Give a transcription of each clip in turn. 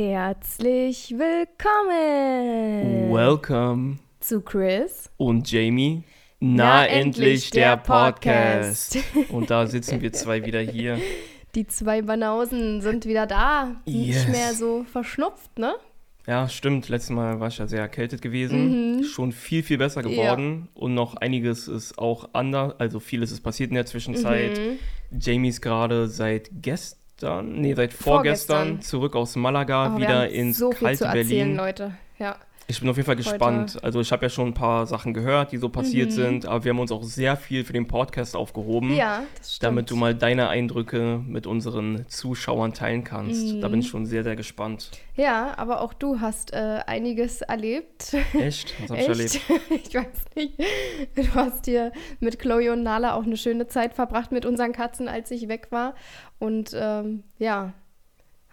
Herzlich willkommen Welcome zu Chris und Jamie. Na, Na, endlich der der Podcast. Und da sitzen wir zwei wieder hier. Die zwei Banausen sind wieder da. Yes. Nicht mehr so verschnupft, ne? Ja, stimmt. Letztes Mal war ich ja sehr erkältet gewesen. Schon viel, viel besser geworden. Und noch einiges ist auch anders. Also vieles ist passiert in der Zwischenzeit. Jamie ist gerade seit gestern, nee, seit vorgestern, Vorgestern. zurück aus Malaga, Oh, wieder ins so kalte Berlin. Leute. Ja. Ich bin auf jeden Fall gespannt. Also ich habe ja schon ein paar Sachen gehört, die so Mhm. passiert sind, aber wir haben uns auch sehr viel für den Podcast aufgehoben. ja, das stimmt. Damit du mal deine Eindrücke mit unseren Zuschauern teilen kannst. Da bin ich schon sehr, sehr gespannt. Ja, aber auch du hast äh, einiges erlebt. Echt? Was hab ich erlebt? ich weiß nicht. Du hast hier mit Chloe und Nala auch eine schöne Zeit verbracht mit unseren Katzen, als ich weg war. Und ähm, ja,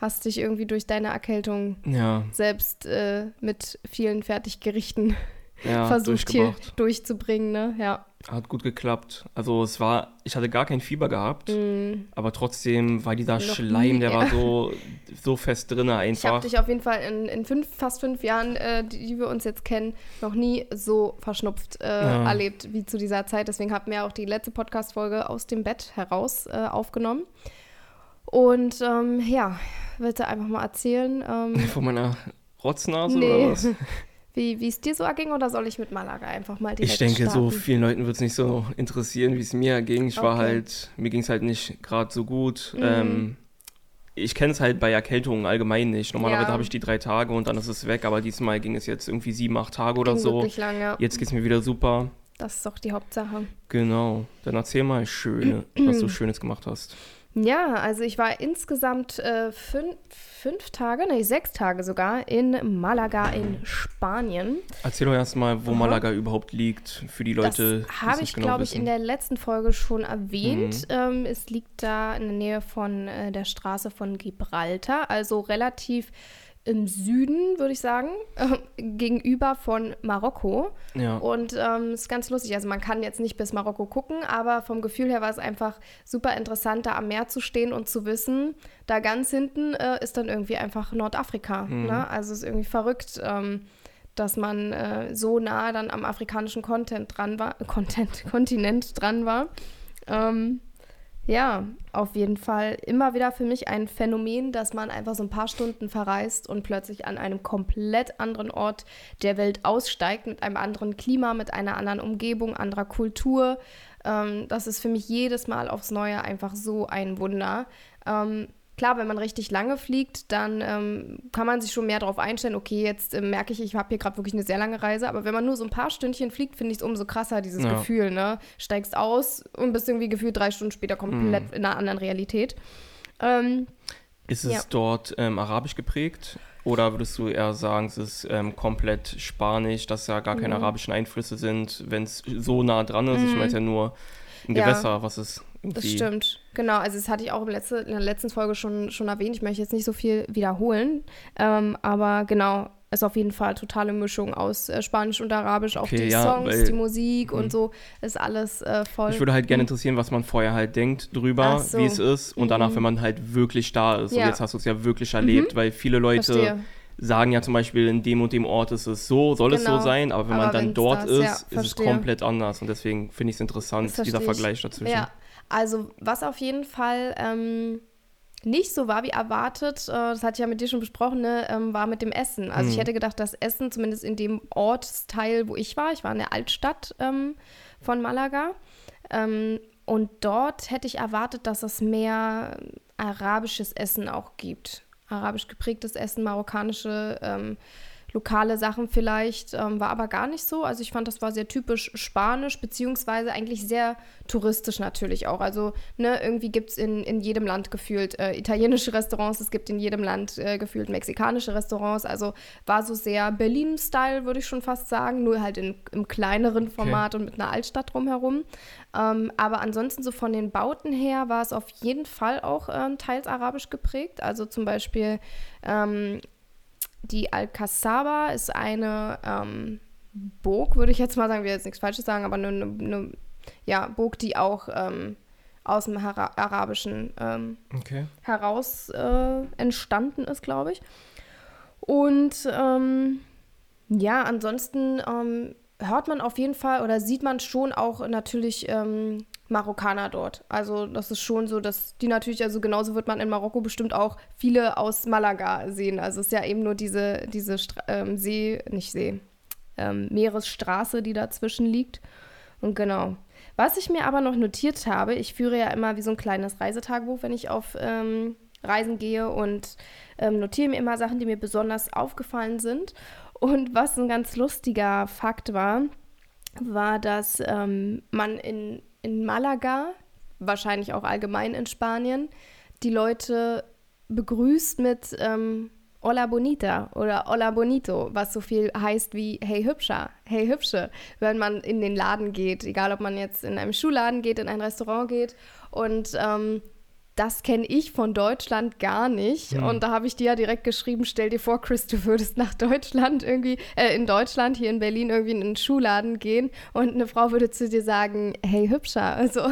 hast dich irgendwie durch deine Erkältung Ja, selbst äh, mit vielen Fertiggerichten ja, versucht hier durchzubringen, ne? Ja. Hat gut geklappt. Also es war, ich hatte gar kein Fieber gehabt, Mm. aber trotzdem war dieser Noch Schleim, der war so, so fest drin Ich habe einfach. dich auf jeden Fall in, in fünf, fast fünf Jahren, äh, die, die wir uns jetzt kennen, noch nie so verschnupft äh, Ja. erlebt wie zu dieser Zeit. Deswegen haben wir auch die letzte Podcast-Folge aus dem Bett heraus äh, aufgenommen. Und ähm, ja, willst du einfach mal erzählen, ähm, Von meiner Rotznase Nee. oder was? wie es dir so erging oder soll ich mit Malaga einfach mal direkt Ich denke, so starten? vielen Leuten wird es nicht so interessieren, wie es mir ging. Ich war Okay. halt, mir ging es halt nicht gerade so gut. Mhm. Ähm, ich kenne es halt bei Erkältungen allgemein nicht. Normalerweise Ja. habe ich die drei Tage und dann ist es weg, aber diesmal ging es jetzt irgendwie sieben, acht Tage oder Ging so. lang, ja. Jetzt geht es mir wieder super. Das ist doch die Hauptsache. Genau. Dann erzähl mal schöne, was du Schönes gemacht hast. Ja, also ich war insgesamt äh, fünf, fünf Tage, nee, sechs Tage sogar in Malaga in Spanien. Erzähl doch erstmal, wo Aha. Malaga überhaupt liegt, für die Leute, das habe ich, genau glaube ich, in der letzten Folge schon erwähnt. Mhm. Ähm, es liegt da in der Nähe von äh, der Straße von Gibraltar, also relativ im Süden, würde ich sagen, äh, gegenüber von Marokko. ja. Und ähm, ist ganz lustig. Also man kann jetzt nicht bis Marokko gucken, aber vom Gefühl her war es einfach super interessant, da am Meer zu stehen und zu wissen, da ganz hinten äh, ist dann irgendwie einfach Nordafrika. Mhm. Ne? Also es ist irgendwie verrückt, ähm, dass man äh, so nah dann am afrikanischen Content dran war, Content, Kontinent dran war. Ähm, ja, auf jeden Fall immer wieder für mich ein Phänomen, dass man einfach so ein paar Stunden verreist und plötzlich an einem komplett anderen Ort der Welt aussteigt, mit einem anderen Klima, mit einer anderen Umgebung, anderer Kultur. Ähm, das ist für mich jedes Mal aufs Neue einfach so ein Wunder. Ähm, klar, wenn man richtig lange fliegt, dann ähm, kann man sich schon mehr darauf einstellen, okay, jetzt äh, merke ich, ich habe hier gerade wirklich eine sehr lange Reise, aber wenn man nur so ein paar Stündchen fliegt, finde ich es umso krasser, dieses Ja. Gefühl, ne? Steigst aus und bist irgendwie gefühlt drei Stunden später komplett Mhm. in einer anderen Realität. Ähm, Ist es Ja. dort ähm, arabisch geprägt? Oder würdest du eher sagen, es ist ähm, komplett spanisch, dass da gar keine Mhm. arabischen Einflüsse sind, wenn es so nah dran ist? Ich Mhm. meine ja nur ein Ja. Gewässer, was ist irgendwie... Das stimmt. Genau, also das hatte ich auch im letzte, in der letzten Folge schon, schon erwähnt. Ich möchte jetzt nicht so viel wiederholen. Ähm, aber genau, ist auf jeden Fall totale Mischung aus äh, Spanisch und Arabisch. Auch Okay, die ja, Songs, weil- die Musik Mhm. und so ist alles äh, voll. Mich würde halt gerne interessieren, was man vorher halt denkt drüber, so. wie es ist und danach, Mhm. wenn man halt wirklich da ist. Ja. Und jetzt hast du es ja wirklich erlebt, weil viele Leute Verstehe. sagen ja zum Beispiel, in dem und dem Ort ist es so, soll es Genau. so sein, aber wenn Aber man dann dort das- ist, ja, ist es komplett anders. Und deswegen finde ich es interessant, dieser ich. Vergleich dazwischen. Ja, also was auf jeden Fall ähm, nicht so war wie erwartet, äh, das hatte ich ja mit dir schon besprochen, ne, ähm, war mit dem Essen. Also ich Mhm. hätte gedacht, das Essen, zumindest in dem Ortsteil, wo ich war, ich war in der Altstadt ähm, von Malaga, ähm, und dort hätte ich erwartet, dass es mehr arabisches Essen auch gibt. Arabisch geprägtes Essen, marokkanische ähm, lokale Sachen vielleicht, ähm, war aber gar nicht so. Also ich fand, das war sehr typisch spanisch, beziehungsweise eigentlich sehr touristisch natürlich auch. Also ne, irgendwie gibt es in, in jedem Land gefühlt äh, italienische Restaurants, es gibt in jedem Land äh, gefühlt mexikanische Restaurants. Also war so sehr Berlin-Style, würde ich schon fast sagen, nur halt in, im kleineren Format und mit einer Altstadt drumherum. Ähm, aber ansonsten so von den Bauten her war es auf jeden Fall auch ähm, teils arabisch geprägt. Also zum Beispiel ähm, die Alcazaba ist eine ähm, Burg, würde ich jetzt mal sagen, wir jetzt nichts Falsches sagen, aber eine, eine, ja, Burg, die auch ähm, aus dem Hara Arabischen ähm, Okay. heraus äh, entstanden ist, glaube ich. Und ähm, ja, ansonsten ähm, hört man auf jeden Fall oder sieht man schon auch natürlich ähm, Marokkaner dort. Also das ist schon so, dass die natürlich, also genauso wird man in Marokko bestimmt auch viele aus Malaga sehen. Also es ist ja eben nur diese, diese ähm, See, nicht See, ähm, Meeresstraße, die dazwischen liegt. Und genau. Was ich mir aber noch notiert habe, ich führe ja immer wie so ein kleines Reisetagebuch, wenn ich auf ähm, Reisen gehe und ähm, notiere mir immer Sachen, die mir besonders aufgefallen sind. Und was ein ganz lustiger Fakt war, war, dass ähm, man in, in Malaga, wahrscheinlich auch allgemein in Spanien, die Leute begrüßt mit ähm, Hola Bonita oder Hola Bonito, was so viel heißt wie Hey Hübscher, Hey Hübsche, wenn man in den Laden geht, egal ob man jetzt in einem Schuhladen geht, in ein Restaurant geht und ähm, das kenne ich von Deutschland gar nicht. Mhm. Und da habe ich dir ja direkt geschrieben, stell dir vor, Chris, du würdest nach Deutschland irgendwie, äh, in Deutschland, hier in Berlin irgendwie in einen Schuhladen gehen und eine Frau würde zu dir sagen, hey, hübscher. Also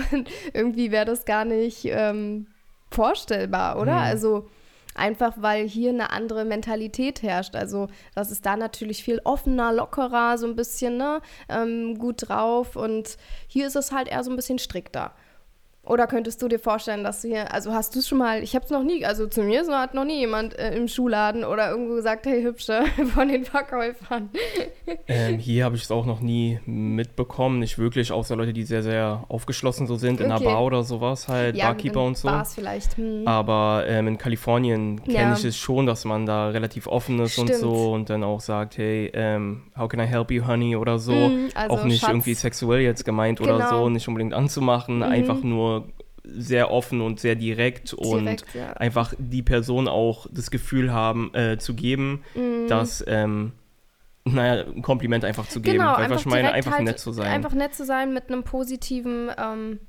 irgendwie wäre das gar nicht ähm, vorstellbar, oder? Mhm. Also einfach weil hier eine andere Mentalität herrscht. Also das ist da natürlich viel offener, lockerer, so ein bisschen ne, ähm, gut drauf und hier ist es halt eher so ein bisschen strikter. Oder könntest du dir vorstellen, dass du hier, also hast du es schon mal, ich habe es noch nie, also zu mir hat noch nie jemand äh, im Schuhladen oder irgendwo gesagt, hey Hübsche von den Verkäufern. Ähm, hier habe ich es auch noch nie mitbekommen, nicht wirklich, außer Leute, die sehr, sehr aufgeschlossen so sind, okay. in einer Bar oder sowas halt, ja, Barkeeper und so. Bars vielleicht. Hm. Aber ähm, in Kalifornien kenne ja. ich es schon, dass man da relativ offen ist Stimmt. und so und dann auch sagt, hey, ähm, how can I help you, honey oder so. Hm, also auch nicht Schatz. irgendwie sexuell jetzt gemeint genau. oder so, nicht unbedingt anzumachen, mhm. einfach nur sehr offen und sehr direkt, direkt und ja. einfach die Person auch das Gefühl haben, äh, zu geben, mm. dass, ähm, naja, ein Kompliment einfach zu geben. Genau, einfach, ich meine, einfach halt, nett zu sein. Einfach nett zu sein mit einem positiven ähm,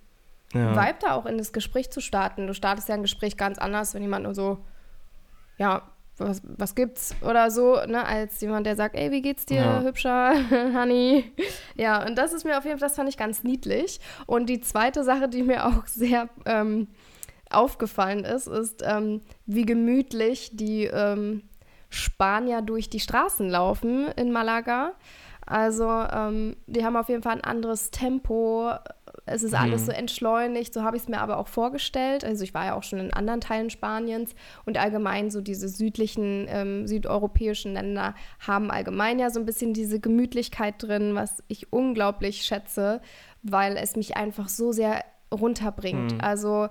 ja. Vibe da auch in das Gespräch zu starten. Du startest ja ein Gespräch ganz anders, wenn jemand nur so, ja, was, was gibt's oder so, ne, als jemand, der sagt, ey, wie geht's dir, ja. hübscher Honey? Ja, und das ist mir auf jeden Fall, das fand ich ganz niedlich. Und die zweite Sache, die mir auch sehr ähm, aufgefallen ist, ist, ähm, wie gemütlich die ähm, Spanier durch die Straßen laufen in Malaga. Also, ähm, die haben auf jeden Fall ein anderes Tempo, es ist alles mhm. so entschleunigt, so habe ich es mir aber auch vorgestellt. Also ich war ja auch schon in anderen Teilen Spaniens und allgemein so diese südlichen, ähm, südeuropäischen Länder haben allgemein ja so ein bisschen diese Gemütlichkeit drin, was ich unglaublich schätze, weil es mich einfach so sehr runterbringt. Mhm. Also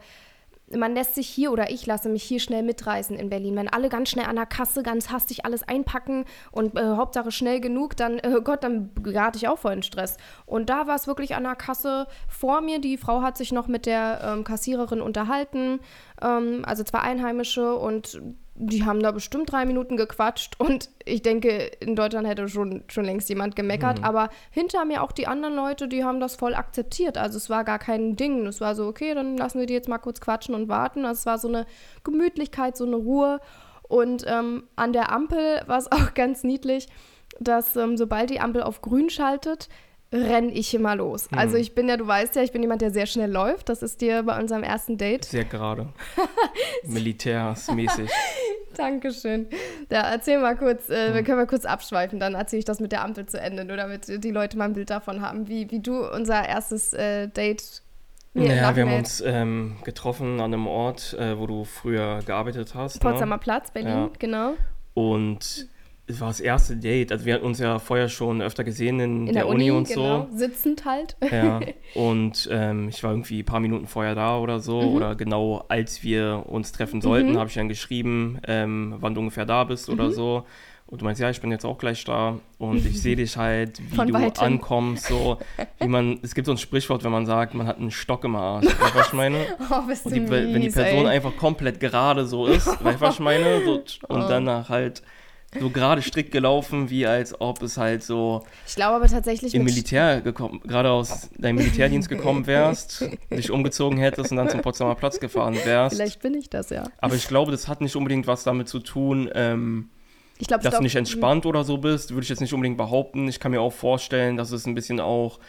man lässt sich hier oder ich lasse mich hier schnell mitreißen in Berlin. Wenn alle ganz schnell an der Kasse ganz hastig alles einpacken und äh, Hauptsache schnell genug, dann, äh, Gott, dann gerate ich auch voll in Stress. Und da war es wirklich an der Kasse vor mir. Die Frau hat sich noch mit der ähm, Kassiererin unterhalten, ähm, also zwei Einheimische und die haben da bestimmt drei Minuten gequatscht und ich denke, in Deutschland hätte schon, schon längst jemand gemeckert, mhm. aber hinter mir auch die anderen Leute, die haben das voll akzeptiert. Also es war gar kein Ding. Es war so, okay, dann lassen wir die jetzt mal kurz quatschen und warten. Also es war so eine Gemütlichkeit, so eine Ruhe. Und ähm, an der Ampel war es auch ganz niedlich, dass ähm, sobald die Ampel auf grün schaltet, renne ich immer los. Hm. Also ich bin ja, du weißt ja, ich bin jemand, der sehr schnell läuft. Das ist dir bei unserem ersten Date. Sehr gerade. Militärsmäßig. Dankeschön. Ja, erzähl mal kurz, äh, hm. wir können mal kurz abschweifen, dann erzähle ich das mit der Ampel zu Ende, nur damit die Leute mal ein Bild davon haben, wie, wie du unser erstes äh, Date naja, wir haben uns ähm, getroffen an einem Ort, äh, wo du früher gearbeitet hast. Ne? Potsdamer ne? Platz, Berlin, ja. genau. Und es war das erste Date. Also wir hatten uns ja vorher schon öfter gesehen in, in der, der, Uni, Uni und genau. so. Sitzend halt. Ja. Und ähm, ich war irgendwie ein paar Minuten vorher da oder so. Mhm. Oder genau als wir uns treffen sollten, mhm. habe ich dann geschrieben, ähm, wann du ungefähr da bist mhm. oder so. Und du meinst, ja, ich bin jetzt auch gleich da und ich sehe dich halt, wie Von du weitem. ankommst, so wie man, es gibt so ein Sprichwort, wenn man sagt, man hat einen Stock im Arsch, weißt du, was ich meine? Oh, bist und die, mies, wenn die Person ey. einfach komplett gerade so ist, weißt du, was ich meine? So, und oh. danach halt so gerade strikt gelaufen, wie als ob es halt so. Ich glaube aber tatsächlich. Im Militär gekommen, gerade aus deinem Militärdienst gekommen wärst, dich umgezogen hättest und dann zum Potsdamer Platz gefahren wärst. Vielleicht bin ich das, ja. Aber ich glaube, das hat nicht unbedingt was damit zu tun, ähm, ich glaub, dass du nicht entspannt oder so bist, würde ich jetzt nicht unbedingt behaupten. Ich kann mir auch vorstellen, dass es ein bisschen auch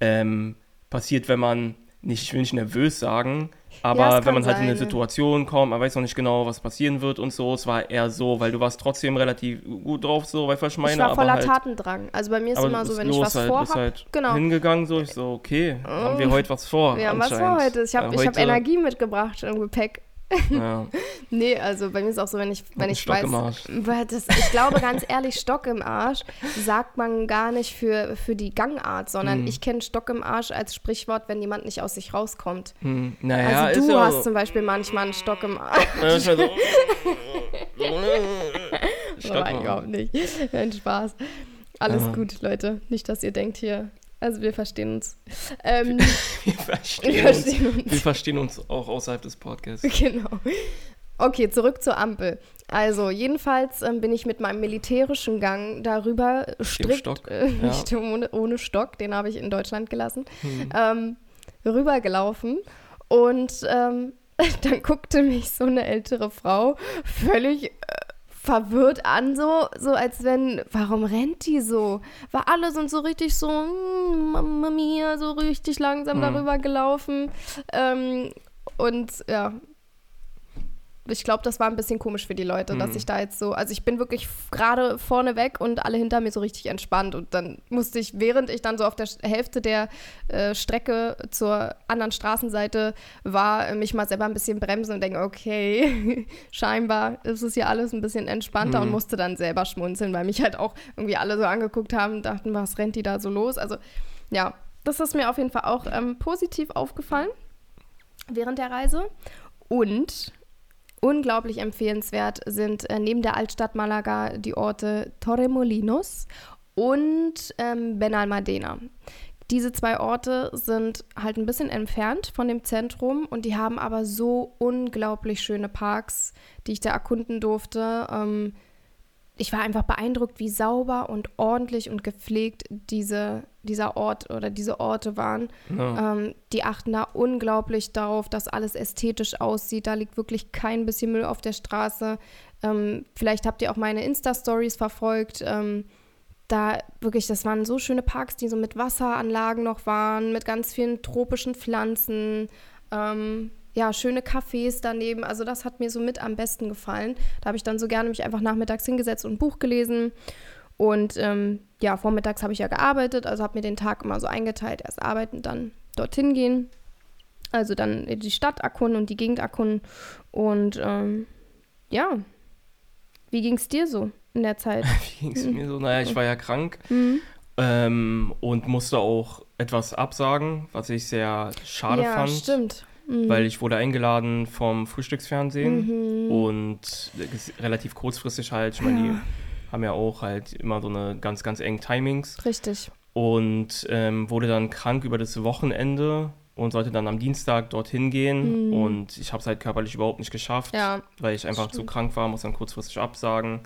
ähm, passiert, wenn man nicht, ich will nicht nervös sagen, aber Ja, wenn man halt in eine sein. Situation kommt, man weiß noch nicht genau, was passieren wird und so, es war eher so, weil du warst trotzdem relativ gut drauf, so, weil ich meine, ich war aber voller halt, Tatendrang. Also bei mir ist immer so, wenn ich was halt, vorhab, bist halt genau. hingegangen, so, ich so, okay, haben wir Oh. heute was vor? wir haben was vor heute. Ich habe hab Energie mitgebracht im Gepäck. Ja, Nee, also bei mir ist auch so, wenn ich, wenn ich Stock weiß, im Arsch. Das, ich glaube ganz ehrlich, Stock im Arsch sagt man gar nicht für, für die Gangart, sondern Hm. ich kenne Stock im Arsch als Sprichwort, wenn jemand nicht aus sich rauskommt. Hm, naja, also du ja hast zum Beispiel manchmal einen Stock im Arsch. Ja, halt so. Stock überhaupt nicht. Nein, Spaß. Alles Ja. gut, Leute. Nicht, dass ihr denkt hier. Also wir verstehen uns. Ähm, Wir wir verstehen, uns, verstehen uns. wir verstehen uns auch außerhalb des Podcasts. Genau. Okay, zurück zur Ampel. Also, jedenfalls ähm, bin ich mit meinem militärischen Gang darüber strikt, Stock, äh, ja. nicht ohne, ohne Stock, den habe ich in Deutschland gelassen, Hm. ähm, rübergelaufen. Und ähm, dann guckte mich so eine ältere Frau völlig äh, verwirrt an, so, so als wenn, warum rennt die so? Weil alle sind so richtig so, mm, Mamma mia, so richtig langsam Mhm. darüber gelaufen. Ähm, und ja, ich glaube, das war ein bisschen komisch für die Leute, dass Mhm. ich da jetzt so, also ich bin wirklich gerade vorne weg und alle hinter mir so richtig entspannt und dann musste ich, während ich dann so auf der Hälfte der äh, Strecke zur anderen Straßenseite war, äh, mich mal selber ein bisschen bremsen und denken, okay, scheinbar ist es hier alles ein bisschen entspannter Mhm. und musste dann selber schmunzeln, weil mich halt auch irgendwie alle so angeguckt haben und dachten, was rennt die da so los? Also ja, das ist mir auf jeden Fall auch ähm, positiv aufgefallen während der Reise und unglaublich empfehlenswert sind äh, neben der Altstadt Malaga die Orte Torremolinos und ähm, Benalmádena. Diese zwei Orte sind halt ein bisschen entfernt von dem Zentrum und die haben aber so unglaublich schöne Parks, die ich da erkunden durfte. Ähm, ich war einfach beeindruckt, wie sauber und ordentlich und gepflegt diese, dieser Ort oder diese Orte waren. Ja. Ähm, die achten da unglaublich darauf, dass alles ästhetisch aussieht. Da liegt wirklich kein bisschen Müll auf der Straße. Ähm, vielleicht habt ihr auch meine Insta-Stories verfolgt. Ähm, da wirklich, das waren so schöne Parks, die so mit Wasseranlagen noch waren, mit ganz vielen tropischen Pflanzen. Ja, schöne Cafés daneben. Also das hat mir so mit am besten gefallen. Da habe ich dann so gerne mich einfach nachmittags hingesetzt und ein Buch gelesen. Und ähm, ja, vormittags habe ich ja gearbeitet, also habe mir den Tag immer so eingeteilt. Erst arbeiten, dann dorthin gehen. Also dann die Stadt erkunden und die Gegend erkunden. Und ähm, ja, wie ging es dir so in der Zeit? Wie ging es mir so? Naja, ich war ja krank Mhm. ähm, und musste auch etwas absagen, was ich sehr schade ja, fand. stimmt. Mhm. Weil ich wurde eingeladen vom Frühstücksfernsehen Mhm. und ist relativ kurzfristig halt. Ich meine, die Ja. haben ja auch halt immer so eine ganz, ganz engen Timings. Richtig. und ähm, wurde dann krank über das Wochenende und sollte dann am Dienstag dorthin gehen. Mhm. Und ich habe es halt körperlich überhaupt nicht geschafft, Ja. weil ich einfach zu krank war, muss dann kurzfristig absagen.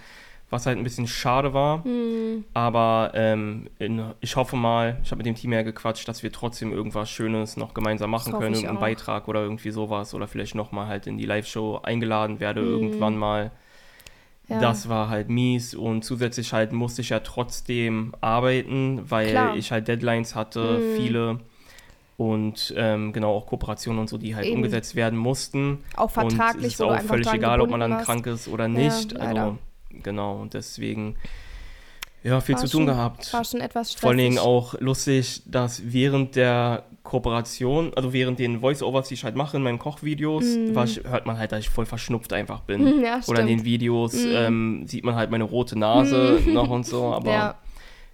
Was halt ein bisschen schade war. Mhm. Aber ähm, in, ich hoffe mal, ich habe mit dem Team ja gequatscht, dass wir trotzdem irgendwas Schönes noch gemeinsam machen können. Irgendeinen auch. Beitrag oder irgendwie sowas. Oder vielleicht nochmal halt in die Live-Show eingeladen werde, Mhm. irgendwann mal. Ja. Das war halt mies und zusätzlich halt musste ich ja trotzdem arbeiten, weil Klar. ich halt Deadlines hatte, Mhm. viele und ähm, genau auch Kooperationen und so, die halt Eben. umgesetzt werden mussten. Auch und vertraglich, es ist auch völlig egal, ob man dann warst. krank ist oder nicht. leider. also genau und deswegen ja viel War zu tun schon- gehabt. War schon etwas stressig. Vor allen Dingen auch lustig, dass während der Kooperation, also während den Voice-Overs, die ich halt mache in meinen Kochvideos, Mhm. war ich, hört man halt, dass ich voll verschnupft einfach bin. Mhm, ja, Oder in den. Videos Mhm. ähm, sieht man halt meine rote Nase Mhm. noch und so, aber Ja.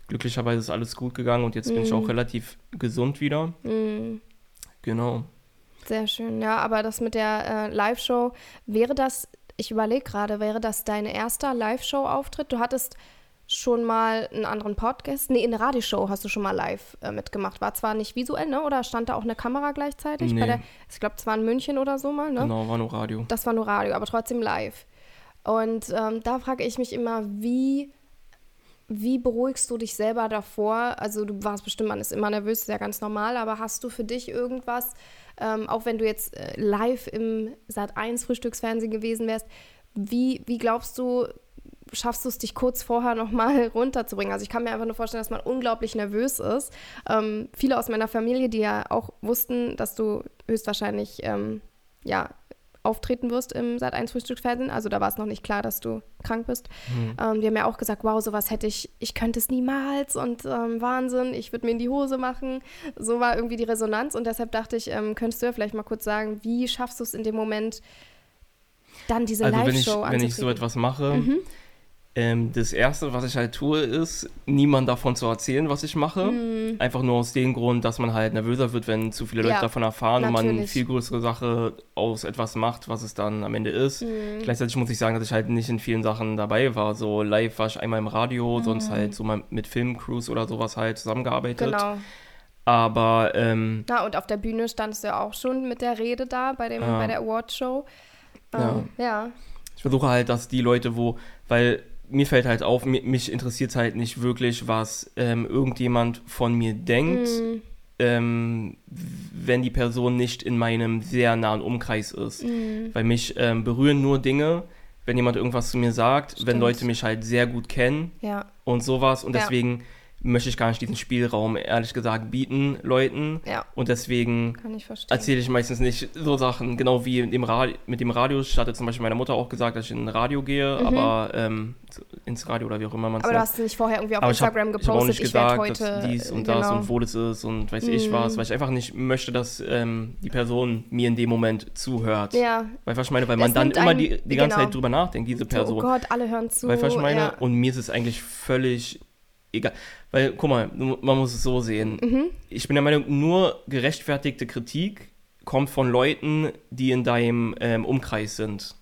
glücklicherweise ist alles gut gegangen und jetzt bin ich Mhm. auch relativ gesund wieder. Mhm. Genau. Sehr schön, ja, aber das mit der äh, Live-Show, wäre das, ich überlege gerade, wäre das dein erster Live-Show-Auftritt? Du hattest schon mal einen anderen Podcast, nee, in der Radioshow hast du schon mal live äh, mitgemacht. War zwar nicht visuell, ne, oder stand da auch eine Kamera gleichzeitig? Bei Nee. der, ich glaube, es war in München oder so mal, ne? Genau, war nur Radio. Das war nur Radio, aber trotzdem live. Und ähm, da frage ich mich immer, wie, wie beruhigst du dich selber davor? Also du warst bestimmt, man ist immer nervös, ist ja ganz normal, aber hast du für dich irgendwas, ähm, auch wenn du jetzt äh, live im Sat1 Frühstücksfernsehen gewesen wärst, wie, wie glaubst du, schaffst du es, dich kurz vorher nochmal runterzubringen? Also ich kann mir einfach nur vorstellen, dass man unglaublich nervös ist. Ähm, viele aus meiner Familie, die ja auch wussten, dass du höchstwahrscheinlich ähm, ja, auftreten wirst im Sat 1 Frühstücksfernsehen. Also da war es noch nicht klar, dass du krank bist. Mhm. Ähm, die haben ja auch gesagt, wow, sowas hätte ich, ich könnte es niemals und ähm, Wahnsinn, ich würde mir in die Hose machen. So war irgendwie die Resonanz und deshalb dachte ich, ähm, könntest du ja vielleicht mal kurz sagen, wie schaffst du es in dem Moment, dann diese also Live-Show wenn ich, wenn ich so etwas mache, mhm. Ähm, das Erste, was ich halt tue, ist, niemand davon zu erzählen, was ich mache. Mhm. Einfach nur aus dem Grund, dass man halt nervöser wird, wenn zu viele Leute ja, davon erfahren natürlich. und man eine viel größere Sache aus etwas macht, was es dann am Ende ist. Mhm. Gleichzeitig muss ich sagen, dass ich halt nicht in vielen Sachen dabei war. So live war ich einmal im Radio, mhm. sonst halt so mal mit Filmcrews oder sowas halt zusammengearbeitet. Genau. Aber ähm, Na, und auf der Bühne standest du ja auch schon mit der Rede da bei, dem, ja. bei der Awardshow. Ähm, ja. ja. Ich versuche halt, dass die Leute, wo, weil mir fällt halt auf, mich interessiert halt nicht wirklich, was ähm, irgendjemand von mir denkt, mm. ähm, wenn die Person nicht in meinem sehr nahen Umkreis ist. Mm. Weil mich ähm, berühren nur Dinge, wenn jemand irgendwas zu mir sagt, Stimmt. wenn Leute mich halt sehr gut kennen ja. und sowas. Und ja. deswegen möchte ich gar nicht diesen Spielraum, ehrlich gesagt, bieten Leuten. Ja. Und deswegen erzähle ich meistens nicht so Sachen, genau wie dem mit dem Radio. Ich hatte zum Beispiel meine Mutter auch gesagt, dass ich in ein Radio gehe, mhm. aber ähm, ins Radio oder wie auch immer man es Aber du hast nicht vorher irgendwie auf aber Instagram ich hab, gepostet, ich, auch nicht gesagt, heute, dass dies und genau. das und wo das ist und weiß mhm. ich was, weil ich einfach nicht möchte, dass ähm, die Person mir in dem Moment zuhört. Ja. Weil was ich meine, weil das man dann immer die, die ganze genau. Zeit drüber nachdenkt, diese Person. Oh Gott, alle hören zu. Weil was ich meine, ja. und mir ist es eigentlich völlig egal. Weil, guck mal, man muss es so sehen. Mhm. Ich bin der Meinung, nur gerechtfertigte Kritik kommt von Leuten, die in deinem ähm, Umkreis sind.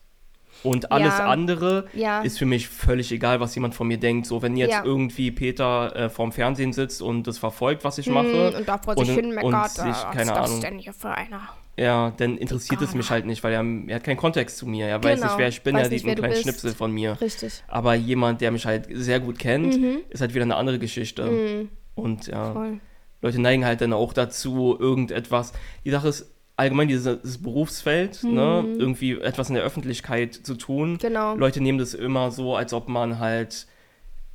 Und alles ja. andere ja. ist für mich völlig egal, was jemand von mir denkt. So, wenn jetzt ja. irgendwie Peter äh, vorm Fernsehen sitzt und das verfolgt, was ich mhm, mache. Und da vor sich hin meckert, und sich, keine was ist das denn hier für einer? Ja, dann interessiert es mich halt nicht, weil er, er, hat keinen Kontext zu mir. Er genau. weiß nicht, wer ich bin, er sieht einen kleinen Schnipsel von mir. Richtig. Aber jemand, der mich halt sehr gut kennt, mhm. ist halt wieder eine andere Geschichte. Mhm. Und ja, Voll. Leute neigen halt dann auch dazu, irgendetwas. Die Sache ist, allgemein dieses Berufsfeld, ne, mhm. ne, irgendwie etwas in der Öffentlichkeit zu tun. Genau. Leute nehmen das immer so, als ob man halt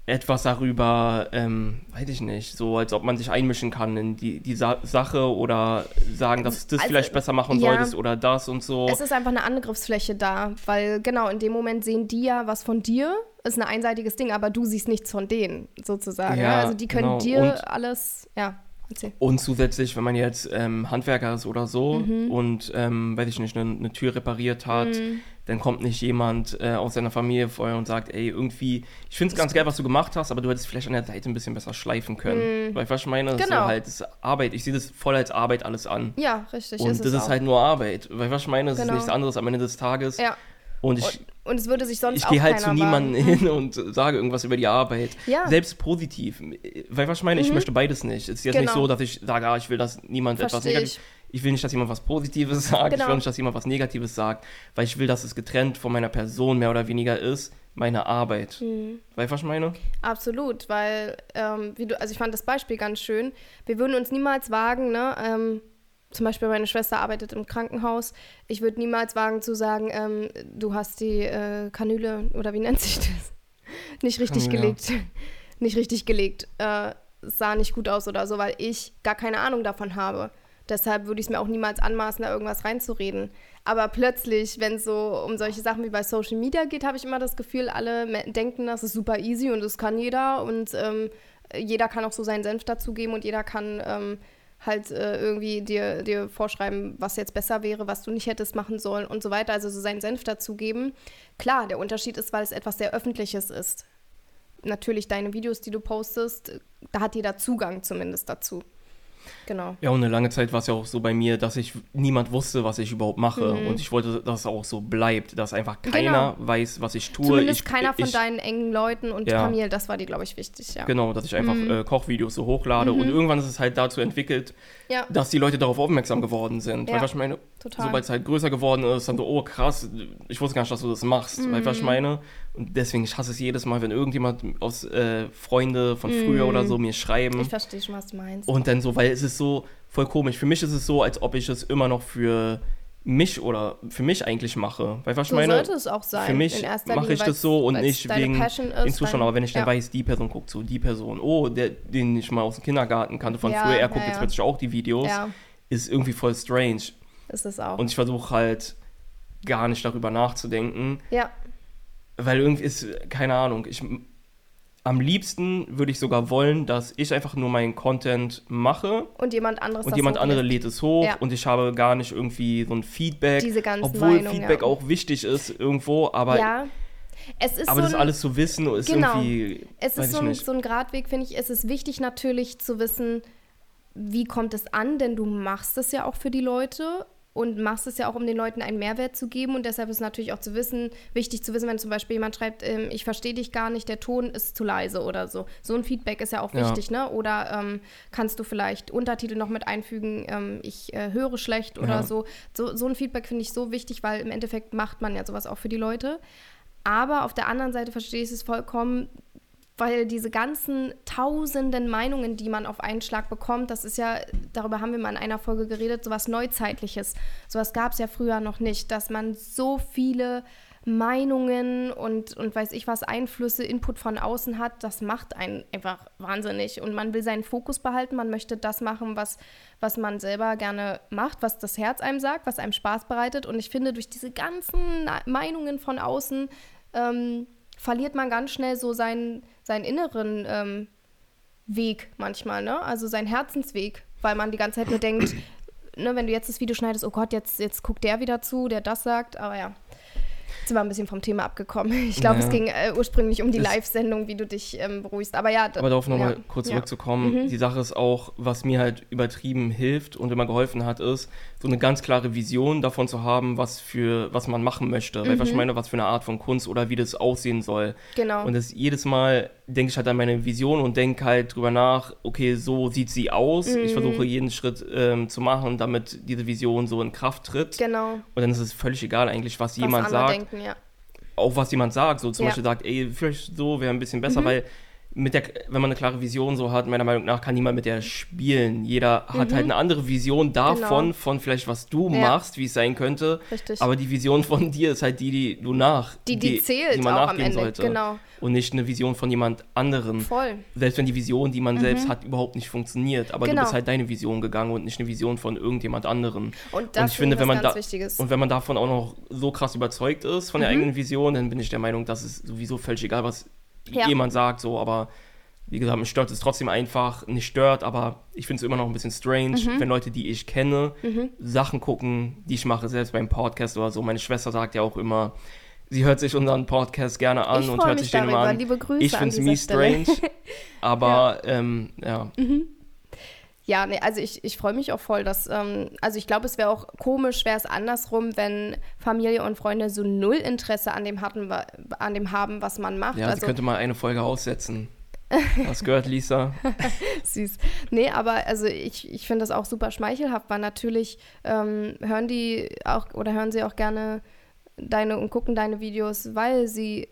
etwas darüber, ähm, weiß ich nicht, so als ob man sich einmischen kann in die, die Sa Sache oder sagen, dass du das also, vielleicht besser machen ja, solltest oder das und so. Es ist einfach eine Angriffsfläche da, weil genau in dem Moment sehen die ja was von dir, ist ein einseitiges Ding, aber du siehst nichts von denen sozusagen. Ja, Also die können genau. dir und, alles, ja. Erzähl. Und zusätzlich, wenn man jetzt ähm, Handwerker ist oder so mhm. und, ähm, weiß ich nicht, eine, eine Tür repariert hat, mhm dann kommt nicht jemand äh, aus seiner Familie vorher und sagt, ey, irgendwie, ich finde es ganz geil, was du gemacht hast, aber du hättest vielleicht an der Seite ein bisschen besser schleifen können. Mm. Weil was ich meine, genau. so halt, das ist Arbeit, ich sehe das voll als Arbeit alles an. Ja, richtig. Und ist das ist auch. halt nur Arbeit. Weil was ich meine, es genau. ist nichts anderes am Ende des Tages. Ja. Und, ich, und, und, es würde sich sonst Ich gehe halt zu niemandem hin und sage irgendwas über die Arbeit. Ja. Selbst positiv. Weil was ich meine, mhm. ich möchte beides nicht. Es ist jetzt genau. nicht so, dass ich sage, ah, ich will, dass niemand Versteh etwas Negatives ich will nicht, dass jemand was Positives sagt, genau. ich will nicht, dass jemand was Negatives sagt, weil ich will, dass es getrennt von meiner Person mehr oder weniger ist, meine Arbeit. Mhm. Weißt du, was ich meine? Absolut, weil, ähm, wie du, also ich fand das Beispiel ganz schön. Wir würden uns niemals wagen, ne, ähm, zum Beispiel meine Schwester arbeitet im Krankenhaus. Ich würde niemals wagen zu sagen, ähm, du hast die äh, Kanüle, oder wie nennt sich das? Nicht richtig Kanüle. gelegt. nicht richtig gelegt. Äh, sah nicht gut aus oder so, weil ich gar keine Ahnung davon habe. Deshalb würde ich es mir auch niemals anmaßen, da irgendwas reinzureden. Aber plötzlich, wenn es so um solche Sachen wie bei Social Media geht, habe ich immer das Gefühl, alle denken, das ist super easy und das kann jeder und ähm, jeder kann auch so seinen Senf dazugeben und jeder kann ähm, halt äh, irgendwie dir, dir vorschreiben, was jetzt besser wäre, was du nicht hättest machen sollen und so weiter. Also so seinen Senf dazugeben. Klar, der Unterschied ist, weil es etwas sehr Öffentliches ist. Natürlich deine Videos, die du postest, da hat jeder Zugang zumindest dazu. Genau. Ja, und eine lange Zeit war es ja auch so bei mir, dass ich niemand wusste, was ich überhaupt mache. Mhm. Und ich wollte, dass es auch so bleibt, dass einfach keiner genau. weiß, was ich tue. Zumindest ich, keiner von deinen engen Leuten und ja. Familie, das war dir, glaube ich, wichtig, ja. Genau, dass ich einfach mhm. äh, Kochvideos so hochlade. Mhm. Und irgendwann ist es halt dazu entwickelt, ja. dass die Leute darauf aufmerksam geworden sind. Ja. Weil was ich meine, sobald es halt größer geworden ist, dann so, oh krass, ich wusste gar nicht, dass du das machst. Mhm. Weil was ich meine, und deswegen, ich hasse es jedes Mal, wenn irgendjemand aus äh, Freunde von früher oder so mir schreiben. Ich verstehe schon, was du meinst. Und dann so, weil es ist so voll komisch. Für mich ist es so, als ob ich es immer noch für mich oder für mich eigentlich mache. Weil was so ich meine, sollte es auch sein. für mich mache ich das so und nicht wegen den Zuschauern. Aber wenn ich dann ja. weiß, die Person guckt so, die Person, oh, der, den ich mal aus dem Kindergarten kannte von ja, früher, er guckt ja, jetzt plötzlich auch die Videos, ist irgendwie voll strange. Ist es auch. Und ich versuche halt gar nicht darüber nachzudenken. Ja. Weil irgendwie ist, keine Ahnung, ich am liebsten würde ich sogar wollen, dass ich einfach nur meinen Content mache. Und jemand anderes Und jemand andere lädt es hoch ja. und ich habe gar nicht irgendwie so ein Feedback. Diese ganzen obwohl Meinung, Feedback ja. auch wichtig ist irgendwo, aber. Ja. Es ist aber so das alles zu wissen ist genau. irgendwie. Es ist so ein, so ein Gradweg, finde ich. Es ist wichtig natürlich zu wissen, wie kommt es an, denn du machst es ja auch für die Leute und machst es ja auch, um den Leuten einen Mehrwert zu geben. Und deshalb ist natürlich auch zu wissen, wichtig zu wissen, wenn zum Beispiel jemand schreibt, ähm, ich verstehe dich gar nicht, der Ton ist zu leise oder so. So ein Feedback ist ja auch ja. wichtig, ne? Oder ähm, kannst du vielleicht Untertitel noch mit einfügen, ähm, ich äh, höre schlecht oder ja. so. so. So ein Feedback finde ich so wichtig, weil im Endeffekt macht man ja sowas auch für die Leute. Aber auf der anderen Seite verstehe ich es vollkommen, weil diese ganzen tausenden Meinungen, die man auf einen Schlag bekommt, das ist ja, darüber haben wir mal in einer Folge geredet, sowas Neuzeitliches. Sowas gab es ja früher noch nicht, dass man so viele Meinungen und, und weiß ich was, Einflüsse, Input von außen hat, das macht einen einfach wahnsinnig. Und man will seinen Fokus behalten, man möchte das machen, was, was man selber gerne macht, was das Herz einem sagt, was einem Spaß bereitet. Und ich finde, durch diese ganzen Meinungen von außen ähm, verliert man ganz schnell so seinen, seinen inneren ähm, Weg manchmal, ne? Also seinen Herzensweg, weil man die ganze Zeit nur denkt, ne, wenn du jetzt das Video schneidest, oh Gott, jetzt, jetzt guckt der wieder zu, der das sagt, aber ja sind wir ein bisschen vom Thema abgekommen. Ich glaube, naja. es ging äh, ursprünglich um die Live-Sendung, wie du dich ähm, beruhigst. Aber ja. Aber darauf nochmal ja. kurz zurückzukommen. Ja. Mhm. Die Sache ist auch, was mir halt übertrieben hilft und immer geholfen hat, ist, so eine ganz klare Vision davon zu haben, was für was man machen möchte. Mhm. Weil was ich meine, was für eine Art von Kunst oder wie das aussehen soll. Genau. Und das jedes Mal denke ich halt an meine Vision und denke halt drüber nach, okay, so sieht sie aus. Mhm. Ich versuche jeden Schritt ähm, zu machen, damit diese Vision so in Kraft tritt. Genau. Und dann ist es völlig egal eigentlich, was, was jemand sagt. Denken, ja. Auch was jemand sagt, so zum ja. Beispiel sagt, ey, vielleicht so wäre ein bisschen besser, mhm. weil mit der, wenn man eine klare Vision so hat, meiner Meinung nach, kann niemand mit der spielen. Jeder mhm. hat halt eine andere Vision davon, genau. von vielleicht was du ja. machst, wie es sein könnte. Richtig. Aber die Vision von dir ist halt die, die du nach, die, die, die zählt die man auch nachgehen am Ende. sollte. Genau. Und nicht eine Vision von jemand anderem. Voll. Selbst wenn die Vision, die man mhm. selbst hat, überhaupt nicht funktioniert. Aber genau. du bist halt deine Vision gegangen und nicht eine Vision von irgendjemand anderem. Und das und ich finde, wenn man da, und wenn man davon auch noch so krass überzeugt ist von der mhm. eigenen Vision, dann bin ich der Meinung, dass es sowieso völlig egal, was ja. jemand sagt, so, aber wie gesagt, mich stört es trotzdem einfach, nicht stört, aber ich finde es immer noch ein bisschen strange, mhm. wenn Leute, die ich kenne, mhm. Sachen gucken, die ich mache, selbst beim Podcast oder so. Meine Schwester sagt ja auch immer, sie hört sich unseren Podcast gerne an ich und hört sich den immer an. Liebe Grüße ich finde es mies strange, aber ja. Ähm, ja. Mhm. Ja, nee, also ich, ich freue mich auch voll, dass, ähm, also ich glaube, es wäre auch komisch, wäre es andersrum, wenn Familie und Freunde so null Interesse an dem hatten, an dem haben, was man macht. Ja, also, könnte mal eine Folge aussetzen. Was gehört, Lisa? Süß. Nee, aber also ich, ich finde das auch super schmeichelhaft, weil natürlich ähm, hören die auch oder hören sie auch gerne deine und gucken deine Videos, weil sie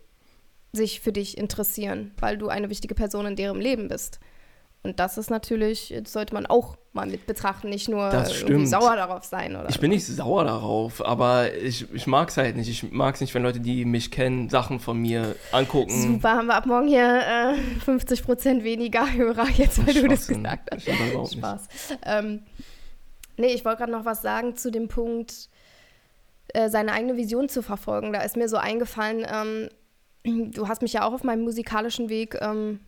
sich für dich interessieren, weil du eine wichtige Person in deren Leben bist. Und das ist natürlich, sollte man auch mal mit betrachten, nicht nur irgendwie sauer darauf sein. Oder ich bin nicht sauer darauf, aber ich, ich mag es halt nicht. Ich mag es nicht, wenn Leute, die mich kennen, Sachen von mir angucken. Super, haben wir ab morgen hier äh, 50 Prozent weniger Hörer, jetzt weil du das gesagt hast. Ich Spaß. Ähm, nee, ich wollte gerade noch was sagen zu dem Punkt, äh, seine eigene Vision zu verfolgen. Da ist mir so eingefallen, ähm, du hast mich ja auch auf meinem musikalischen Weg ähm,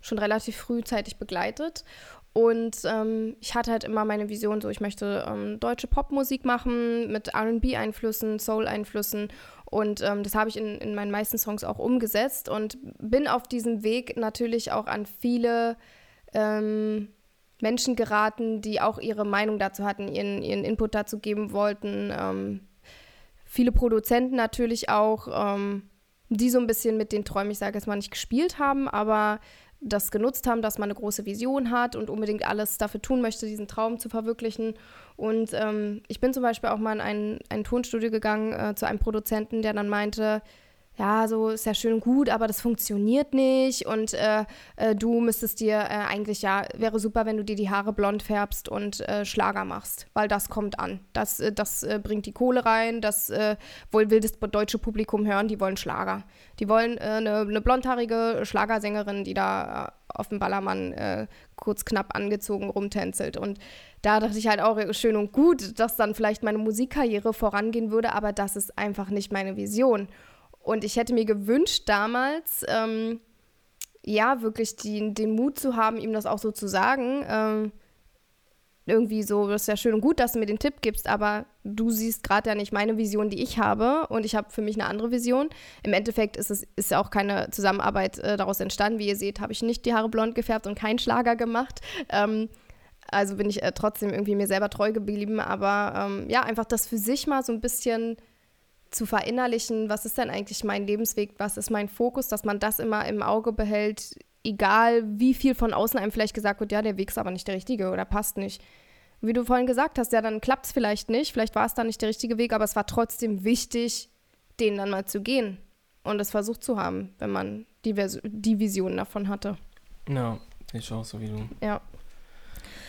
schon relativ frühzeitig begleitet. Und ähm, ich hatte halt immer meine Vision, so ich möchte ähm, deutsche Popmusik machen mit RB-Einflüssen, Soul-Einflüssen. Und ähm, das habe ich in, in meinen meisten Songs auch umgesetzt und bin auf diesem Weg natürlich auch an viele ähm, Menschen geraten, die auch ihre Meinung dazu hatten, ihren, ihren Input dazu geben wollten. Ähm, viele Produzenten natürlich auch, ähm, die so ein bisschen mit den Träumen, ich sage jetzt mal, nicht gespielt haben, aber das genutzt haben, dass man eine große Vision hat und unbedingt alles dafür tun möchte, diesen Traum zu verwirklichen. Und ähm, ich bin zum Beispiel auch mal in ein, ein Tonstudio gegangen äh, zu einem Produzenten, der dann meinte, ja, so ist ja schön und gut, aber das funktioniert nicht und äh, äh, du müsstest dir äh, eigentlich, ja, wäre super, wenn du dir die Haare blond färbst und äh, Schlager machst, weil das kommt an. Das, äh, das äh, bringt die Kohle rein, das wohl will das deutsche Publikum hören, die wollen Schlager. Die wollen eine, eine blondhaarige Schlagersängerin, die da auf dem Ballermann kurz knapp angezogen rumtänzelt und da dachte ich halt auch, schön und gut, dass dann vielleicht meine Musikkarriere vorangehen würde, aber das ist einfach nicht meine Vision. Und ich hätte mir gewünscht damals, ähm, ja, wirklich die, den Mut zu haben, ihm das auch so zu sagen. Ähm, irgendwie so, das ist ja schön und gut, dass du mir den Tipp gibst, aber du siehst gerade ja nicht meine Vision, die ich habe und ich habe für mich eine andere Vision. Im Endeffekt ist es ist ja auch keine Zusammenarbeit äh, daraus entstanden. Wie ihr seht, habe ich nicht die Haare blond gefärbt und keinen Schlager gemacht. Ähm, also bin ich äh, trotzdem irgendwie mir selber treu geblieben, aber ähm, ja, einfach das für sich mal so ein bisschen zu verinnerlichen, was ist denn eigentlich mein Lebensweg, was ist mein Fokus, dass man das immer im Auge behält, egal wie viel von außen einem vielleicht gesagt wird, ja, der Weg ist aber nicht der richtige oder passt nicht. Wie du vorhin gesagt hast, ja, dann klappt es vielleicht nicht, vielleicht war es dann nicht der richtige Weg, aber es war trotzdem wichtig, den dann mal zu gehen und es versucht zu haben, wenn man die, Vers die Vision davon hatte. Ja, ich auch so wie du. Ja.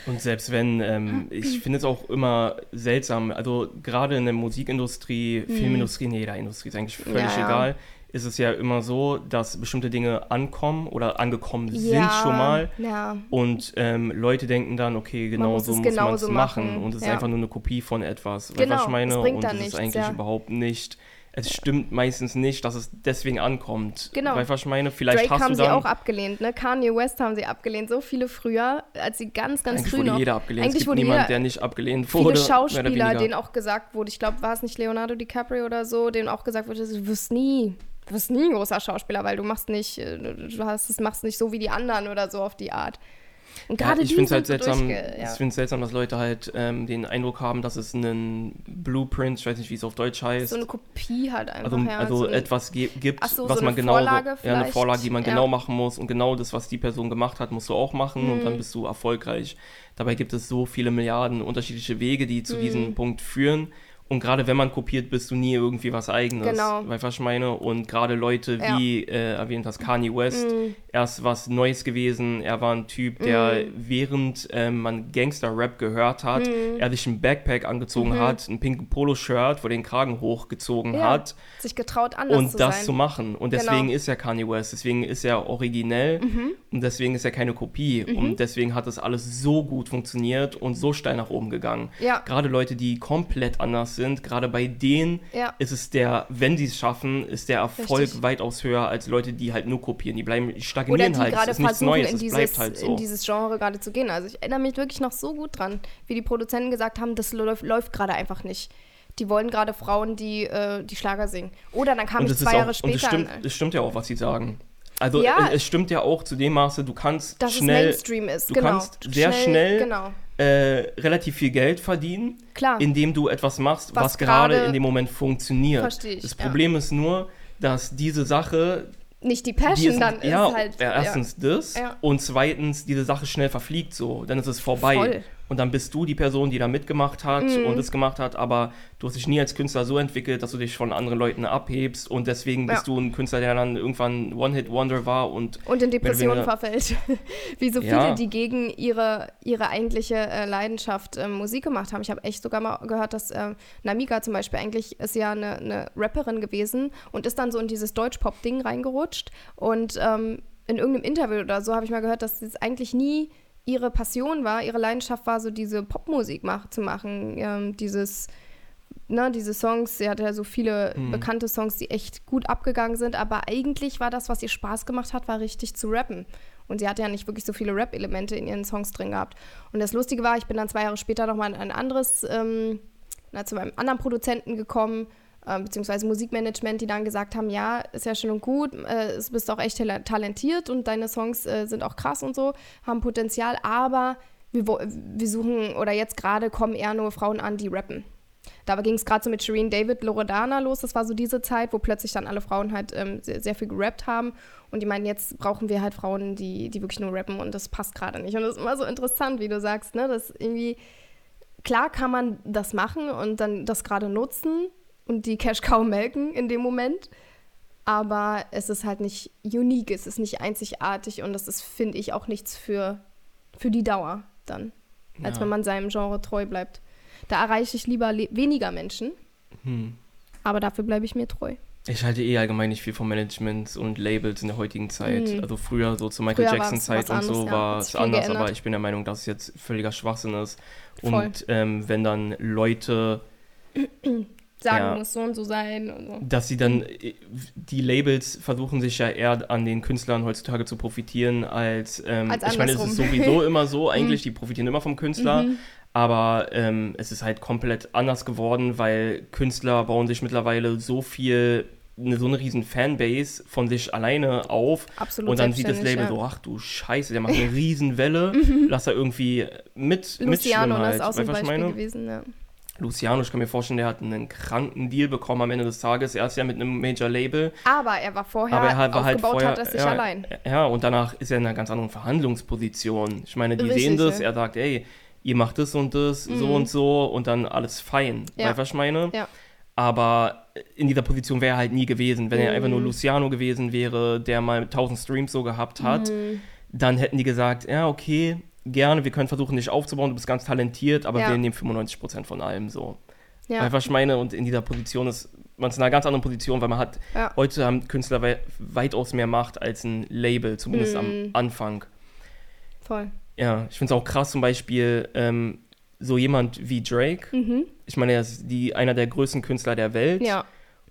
Und selbst wenn, ähm, ich finde es auch immer seltsam, also gerade in der Musikindustrie, mhm. Filmindustrie, in jeder Industrie ist eigentlich völlig ja, egal, ist es ja immer so, dass bestimmte Dinge ankommen oder angekommen ja, sind schon mal. Ja. Und ähm, Leute denken dann, okay, genau man so muss man es machen. Und es ist einfach nur eine Kopie von etwas. Genau, was ich meine? Das und das ist eigentlich überhaupt nicht es stimmt meistens nicht, dass es deswegen ankommt. Genau. Weil was ich meine, vielleicht Drake hast haben du dann, sie auch abgelehnt, ne? Kanye West haben sie abgelehnt, so viele früher, als sie ganz, ganz eigentlich früh wurde noch. jeder abgelehnt. Eigentlich es gibt wurde niemand, jeder, der nicht abgelehnt wurde. Viele Schauspieler, denen auch gesagt wurde, ich glaube, war es nicht Leonardo DiCaprio oder so, denen auch gesagt wurde, du wirst nie, du wirst nie ein großer Schauspieler, weil du machst nicht, äh, du hast, machst nicht so wie die anderen oder so auf die Art. Und gerade ja, ich finde es halt seltsam, ja. ich finde seltsam, dass Leute halt ähm, den Eindruck haben, dass es einen Blueprint, ich weiß nicht, wie es auf Deutsch heißt. So eine Kopie halt einfach. Also, ja, also so etwas gibt, so, was so man genau, Vorlage ja, eine Vorlage, die man genau machen muss und genau das, was die Person gemacht hat, musst du auch machen mhm. und dann bist du erfolgreich. Dabei gibt es so viele Milliarden unterschiedliche Wege, die zu mhm. diesem Punkt führen. Und gerade wenn man kopiert, bist du nie irgendwie was Eigenes. Genau. Weißt du, was ich meine? Und gerade Leute wie, ja. äh, erwähnt hast, Kanye West, mm. er ist was Neues gewesen. Er war ein Typ, der mm. während äh, man Gangster-Rap gehört hat, mm. er sich ein Backpack angezogen -hmm. hat, ein pinken Poloshirt, wo den Kragen hochgezogen ja. hat. Sich getraut, anders und zu das sein. zu machen. Und deswegen genau. ist er Kanye West. Deswegen ist er originell -hmm. Und deswegen ist er keine Kopie. -hmm. Und deswegen hat das alles so gut funktioniert und so steil nach oben gegangen. Ja. Gerade Leute, die komplett anders sind, gerade bei denen ja. ist es der, wenn sie es schaffen, ist der Erfolg Richtig. weitaus höher als Leute, die halt nur kopieren. Die bleiben, die stagnieren Oder die halt. gerade es ist nichts Neues, in es dieses, bleibt halt so. in dieses Genre gerade zu gehen. Also ich erinnere mich wirklich noch so gut dran, wie die Produzenten gesagt haben, das läuft, läuft gerade einfach nicht. Die wollen gerade Frauen, die äh, die Schlager singen. Oder dann kam und ich zwei Jahre später. Und es stimmt, an, es stimmt ja auch, was sie sagen. Also Ja. es, es stimmt ja auch zu dem Maße, du kannst dass schnell, es Mainstream ist. du genau. kannst sehr schnell Genau. äh, relativ viel Geld verdienen, Klar. indem du etwas machst, Was was, gerade in dem Moment funktioniert. Verstehe ich, Das ja. Problem ist nur, dass diese Sache Nicht die die Passion ist, dann ja, ist halt. ja, erstens das Ja. und zweitens diese Sache schnell verfliegt so, dann ist es vorbei. Voll. Und dann bist du die Person, die da mitgemacht hat Mhm. und es gemacht hat, aber du hast dich nie als Künstler so entwickelt, dass du dich von anderen Leuten abhebst und deswegen bist Ja. du ein Künstler, der dann irgendwann One-Hit-Wonder war und und in Depressionen verfällt. Wie so viele, Ja. die gegen ihre, ihre eigentliche äh, Leidenschaft ähm, Musik gemacht haben. Ich habe echt sogar mal gehört, dass ähm, Namika zum Beispiel eigentlich ist ja eine, eine Rapperin gewesen und ist dann so in dieses Deutsch-Pop-Ding reingerutscht. Und ähm, in irgendeinem Interview oder so habe ich mal gehört, dass es eigentlich nie ihre Passion war, ihre Leidenschaft war, so diese Popmusik mach, zu machen. Ähm, dieses ne, diese Songs, sie hatte ja so viele Mhm. bekannte Songs, die echt gut abgegangen sind, aber eigentlich war das, was ihr Spaß gemacht hat, war richtig zu rappen. Und sie hatte ja nicht wirklich so viele Rap-Elemente in ihren Songs drin gehabt. Und das Lustige war, ich bin dann zwei Jahre später nochmal in ein anderes, ähm, na, zu einem anderen Produzenten gekommen, äh, beziehungsweise Musikmanagement, die dann gesagt haben, ja, ist ja schön und gut, äh, du bist auch echt talentiert und deine Songs äh, sind auch krass und so, haben Potenzial, aber wir, wir suchen, oder jetzt gerade kommen eher nur Frauen an, die rappen. Da ging es gerade so mit Shireen David Loredana los. Das war so diese Zeit, wo plötzlich dann alle Frauen halt ähm, sehr, sehr viel gerappt haben. Und die meinen, jetzt brauchen wir halt Frauen, die, die wirklich nur rappen und das passt gerade nicht. Und das ist immer so interessant, wie du sagst, ne? Das irgendwie, klar kann man das machen und dann das gerade nutzen und die Cash Cow melken in dem Moment. aber es ist halt nicht unique, es ist nicht einzigartig und das ist, finde ich, auch nichts für, für die Dauer dann, als Ja. wenn man seinem Genre treu bleibt. Da erreiche ich lieber le- weniger Menschen, Hm. aber dafür bleibe ich mir treu. Ich halte eh allgemein nicht viel von Management und Labels in der heutigen Zeit. Mhm. Also früher, so zu Michael Jackson-Zeit und so, ja. war es anders, geändert. aber ich bin der Meinung, dass es jetzt völliger Schwachsinn ist. Voll. Und ähm, wenn dann Leute, Sagen Ja. muss so und so sein und so. dass sie dann, äh, die Labels versuchen sich ja eher an den Künstlern heutzutage zu profitieren, als, ähm, Als ich meine, es ist sowieso immer so, eigentlich, die profitieren immer vom Künstler. Mhm. Aber ähm, es ist halt komplett anders geworden, weil Künstler bauen sich mittlerweile so viel, eine, so eine riesen Fanbase von sich alleine auf. Absolut Und dann sieht das Label ja. so, ach du Scheiße, der macht eine riesen Welle, lass er irgendwie mit, Luciano, mitschwimmen halt. ist auch so ein Beispiel gewesen, ja. Luciano, ich kann mir vorstellen, der hat einen kranken Deal bekommen am Ende des Tages. Er ist ja mit einem Major-Label, Aber er war vorher aber er hat, war halt aufgebaut, vorher, hat er sich ja, allein. Ja, und danach ist er in einer ganz anderen Verhandlungsposition. Ich meine, die Richtig, sehen das, ja. er sagt, ey, ihr macht das und das, so Mhm. und so und dann alles fein. Ja. Weißt du, was ich meine? Ja. Aber in dieser Position wäre er halt nie gewesen. Wenn er Mhm. einfach nur Luciano gewesen wäre, der mal 1000 Streams so gehabt hat, Mhm. dann hätten die gesagt, ja, okay, gerne, wir können versuchen, dich aufzubauen, du bist ganz talentiert, aber Ja. wir nehmen 95% von allem so. Ja. Was ich meine? Und in dieser Position ist man ist in einer ganz anderen Position, weil man hat, Ja. heute haben Künstler wei weitaus mehr Macht als ein Label, zumindest am Mhm. Anfang. Voll. Ja, ich finde es auch krass, zum Beispiel ähm, so jemand wie Drake. Mhm. Ich meine, er ist die, einer der größten Künstler der Welt. Ja.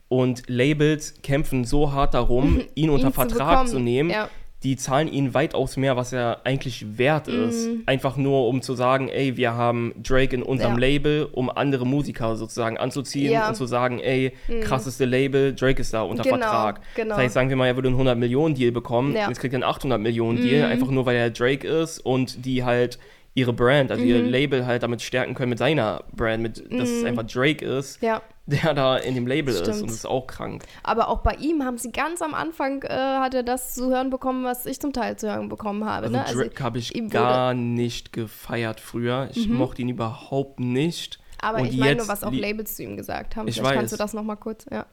Und Labels kämpfen so hart darum, ihn unter Ihn zu Vertrag bekommen. zu nehmen. Ja. Die zahlen ihn weitaus mehr, was er eigentlich wert ist. Mhm. Einfach nur, um zu sagen, ey, wir haben Drake in unserem Ja. Label, um andere Musiker sozusagen anzuziehen Ja. und zu sagen, ey, Mhm. krasseste Label, Drake ist da unter Genau, Vertrag. genau. Das heißt, sagen wir mal, er würde einen 100 Millionen Deal bekommen, Ja. jetzt kriegt er einen 800 Millionen Deal, Mhm. einfach nur, weil er Drake ist und die halt ihre Brand, also ihr Mhm. Label halt damit stärken können mit seiner Brand, mit, dass es Mhm. einfach Drake ist, Ja. Der da in dem Label ist Stimmt. und das ist auch krank. Aber auch bei ihm haben sie ganz am Anfang, äh, hat er das zu hören bekommen, was ich zum Teil zu hören bekommen habe. Also ne? Also, Drake habe ich gar nicht gefeiert früher. Ich Mhm. mochte ihn überhaupt nicht. aber und ich meine nur, was auch Labels zu ihm gesagt haben. Ich Vielleicht kannst weiß. du das nochmal kurz, ja.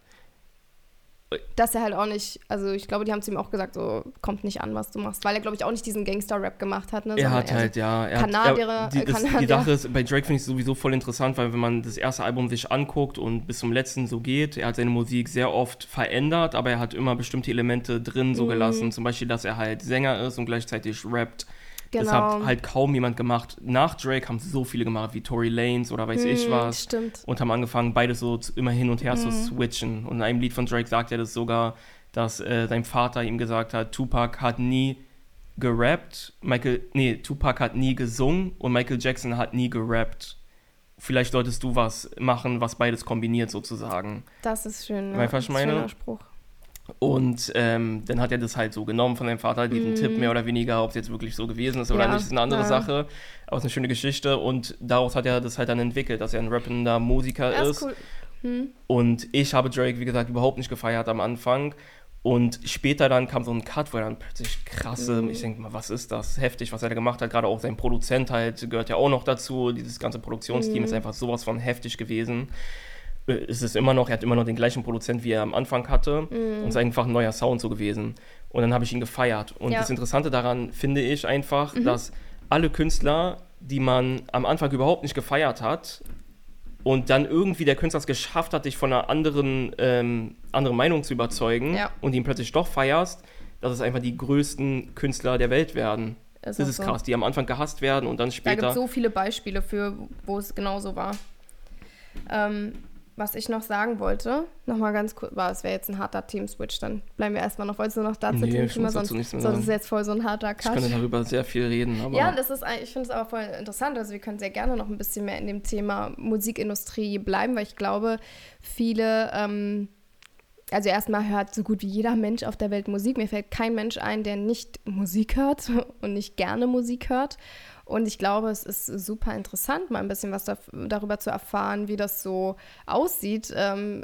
Äh. Dass er halt auch nicht, also ich glaube, die haben zu ihm auch gesagt, so, kommt nicht an, was du machst. Weil er, glaube ich, auch nicht diesen Gangster-Rap gemacht hat. Ne, Er hat halt, ja. Er Kanadier- hat, er, äh, die, das, die Kanadier. Sache ist, bei Drake finde ich es sowieso voll interessant, weil wenn man das erste Album sich anguckt und bis zum letzten so geht, er hat seine Musik sehr oft verändert, aber er hat immer bestimmte Elemente drin so Mhm. gelassen. Zum Beispiel, dass er halt Sänger ist und gleichzeitig rappt. Genau. Das hat halt kaum jemand gemacht. Nach Drake haben so viele gemacht, wie Tory Lanez oder weiß ich Hm, was. Stimmt. und haben angefangen, beide so zu, immer hin und her zu Mhm. switchen. Und in einem Lied von Drake sagt er das sogar, dass äh, sein Vater ihm gesagt hat, Tupac hat nie gerappt, Michael, nee, Tupac hat nie gesungen und Michael Jackson hat nie gerappt. Vielleicht solltest du was machen, was beides kombiniert sozusagen. Das ist schön. Ja. Weißt du, was ich meine? Spruch. Und ähm, dann hat er das halt so genommen von seinem Vater, diesen Mhm. Tipp mehr oder weniger, ob es jetzt wirklich so gewesen ist oder Ja, nicht, ist eine andere ja. Sache. Aber es ist eine schöne Geschichte und daraus hat er das halt dann entwickelt, dass er ein rappender Musiker ist. ist cool. Hm. Und ich habe Drake, wie gesagt, überhaupt nicht gefeiert am Anfang. Und später dann kam so ein Cut, wo er dann plötzlich krasse, Mhm. ich denke mal, was ist das? Heftig, was er da gemacht hat. Gerade auch sein Produzent halt gehört ja auch noch dazu. Dieses ganze Produktionsteam Mhm. ist einfach sowas von heftig gewesen. Äh, Es ist immer noch, er hat immer noch den gleichen Produzent, wie er am Anfang hatte. Mhm. Und es ist einfach ein neuer Sound so gewesen. Und dann habe ich ihn gefeiert. Und Ja. das Interessante daran finde ich einfach, Mhm. dass alle Künstler, die man am Anfang überhaupt nicht gefeiert hat, und dann irgendwie der Künstler es geschafft hat, dich von einer anderen, ähm, anderen Meinung zu überzeugen Ja. und ihn plötzlich doch feierst, dass es einfach die größten Künstler der Welt werden. Ist Das ist so. krass, die am Anfang gehasst werden und dann Da gibt später. so viele Beispiele für, wo es genauso war. Ähm, was ich noch sagen wollte, nochmal ganz kurz, war, es wäre jetzt ein harter Team-Switch, dann bleiben wir erstmal noch, wolltest du noch dazu Nee, Team ich muss sonst, sonst ist jetzt voll so ein harter ich Cut. könnte darüber sehr viel reden, aber Ja, das ist, ich finde es aber voll interessant. Also wir können sehr gerne noch ein bisschen mehr in dem Thema Musikindustrie bleiben, weil ich glaube, viele, ähm, also erstmal hört so gut wie jeder Mensch auf der Welt Musik. Mir fällt kein Mensch ein, der nicht Musik hört und nicht gerne Musik hört. Und ich glaube, es ist super interessant, mal ein bisschen was da, darüber zu erfahren, wie das so aussieht. Ähm,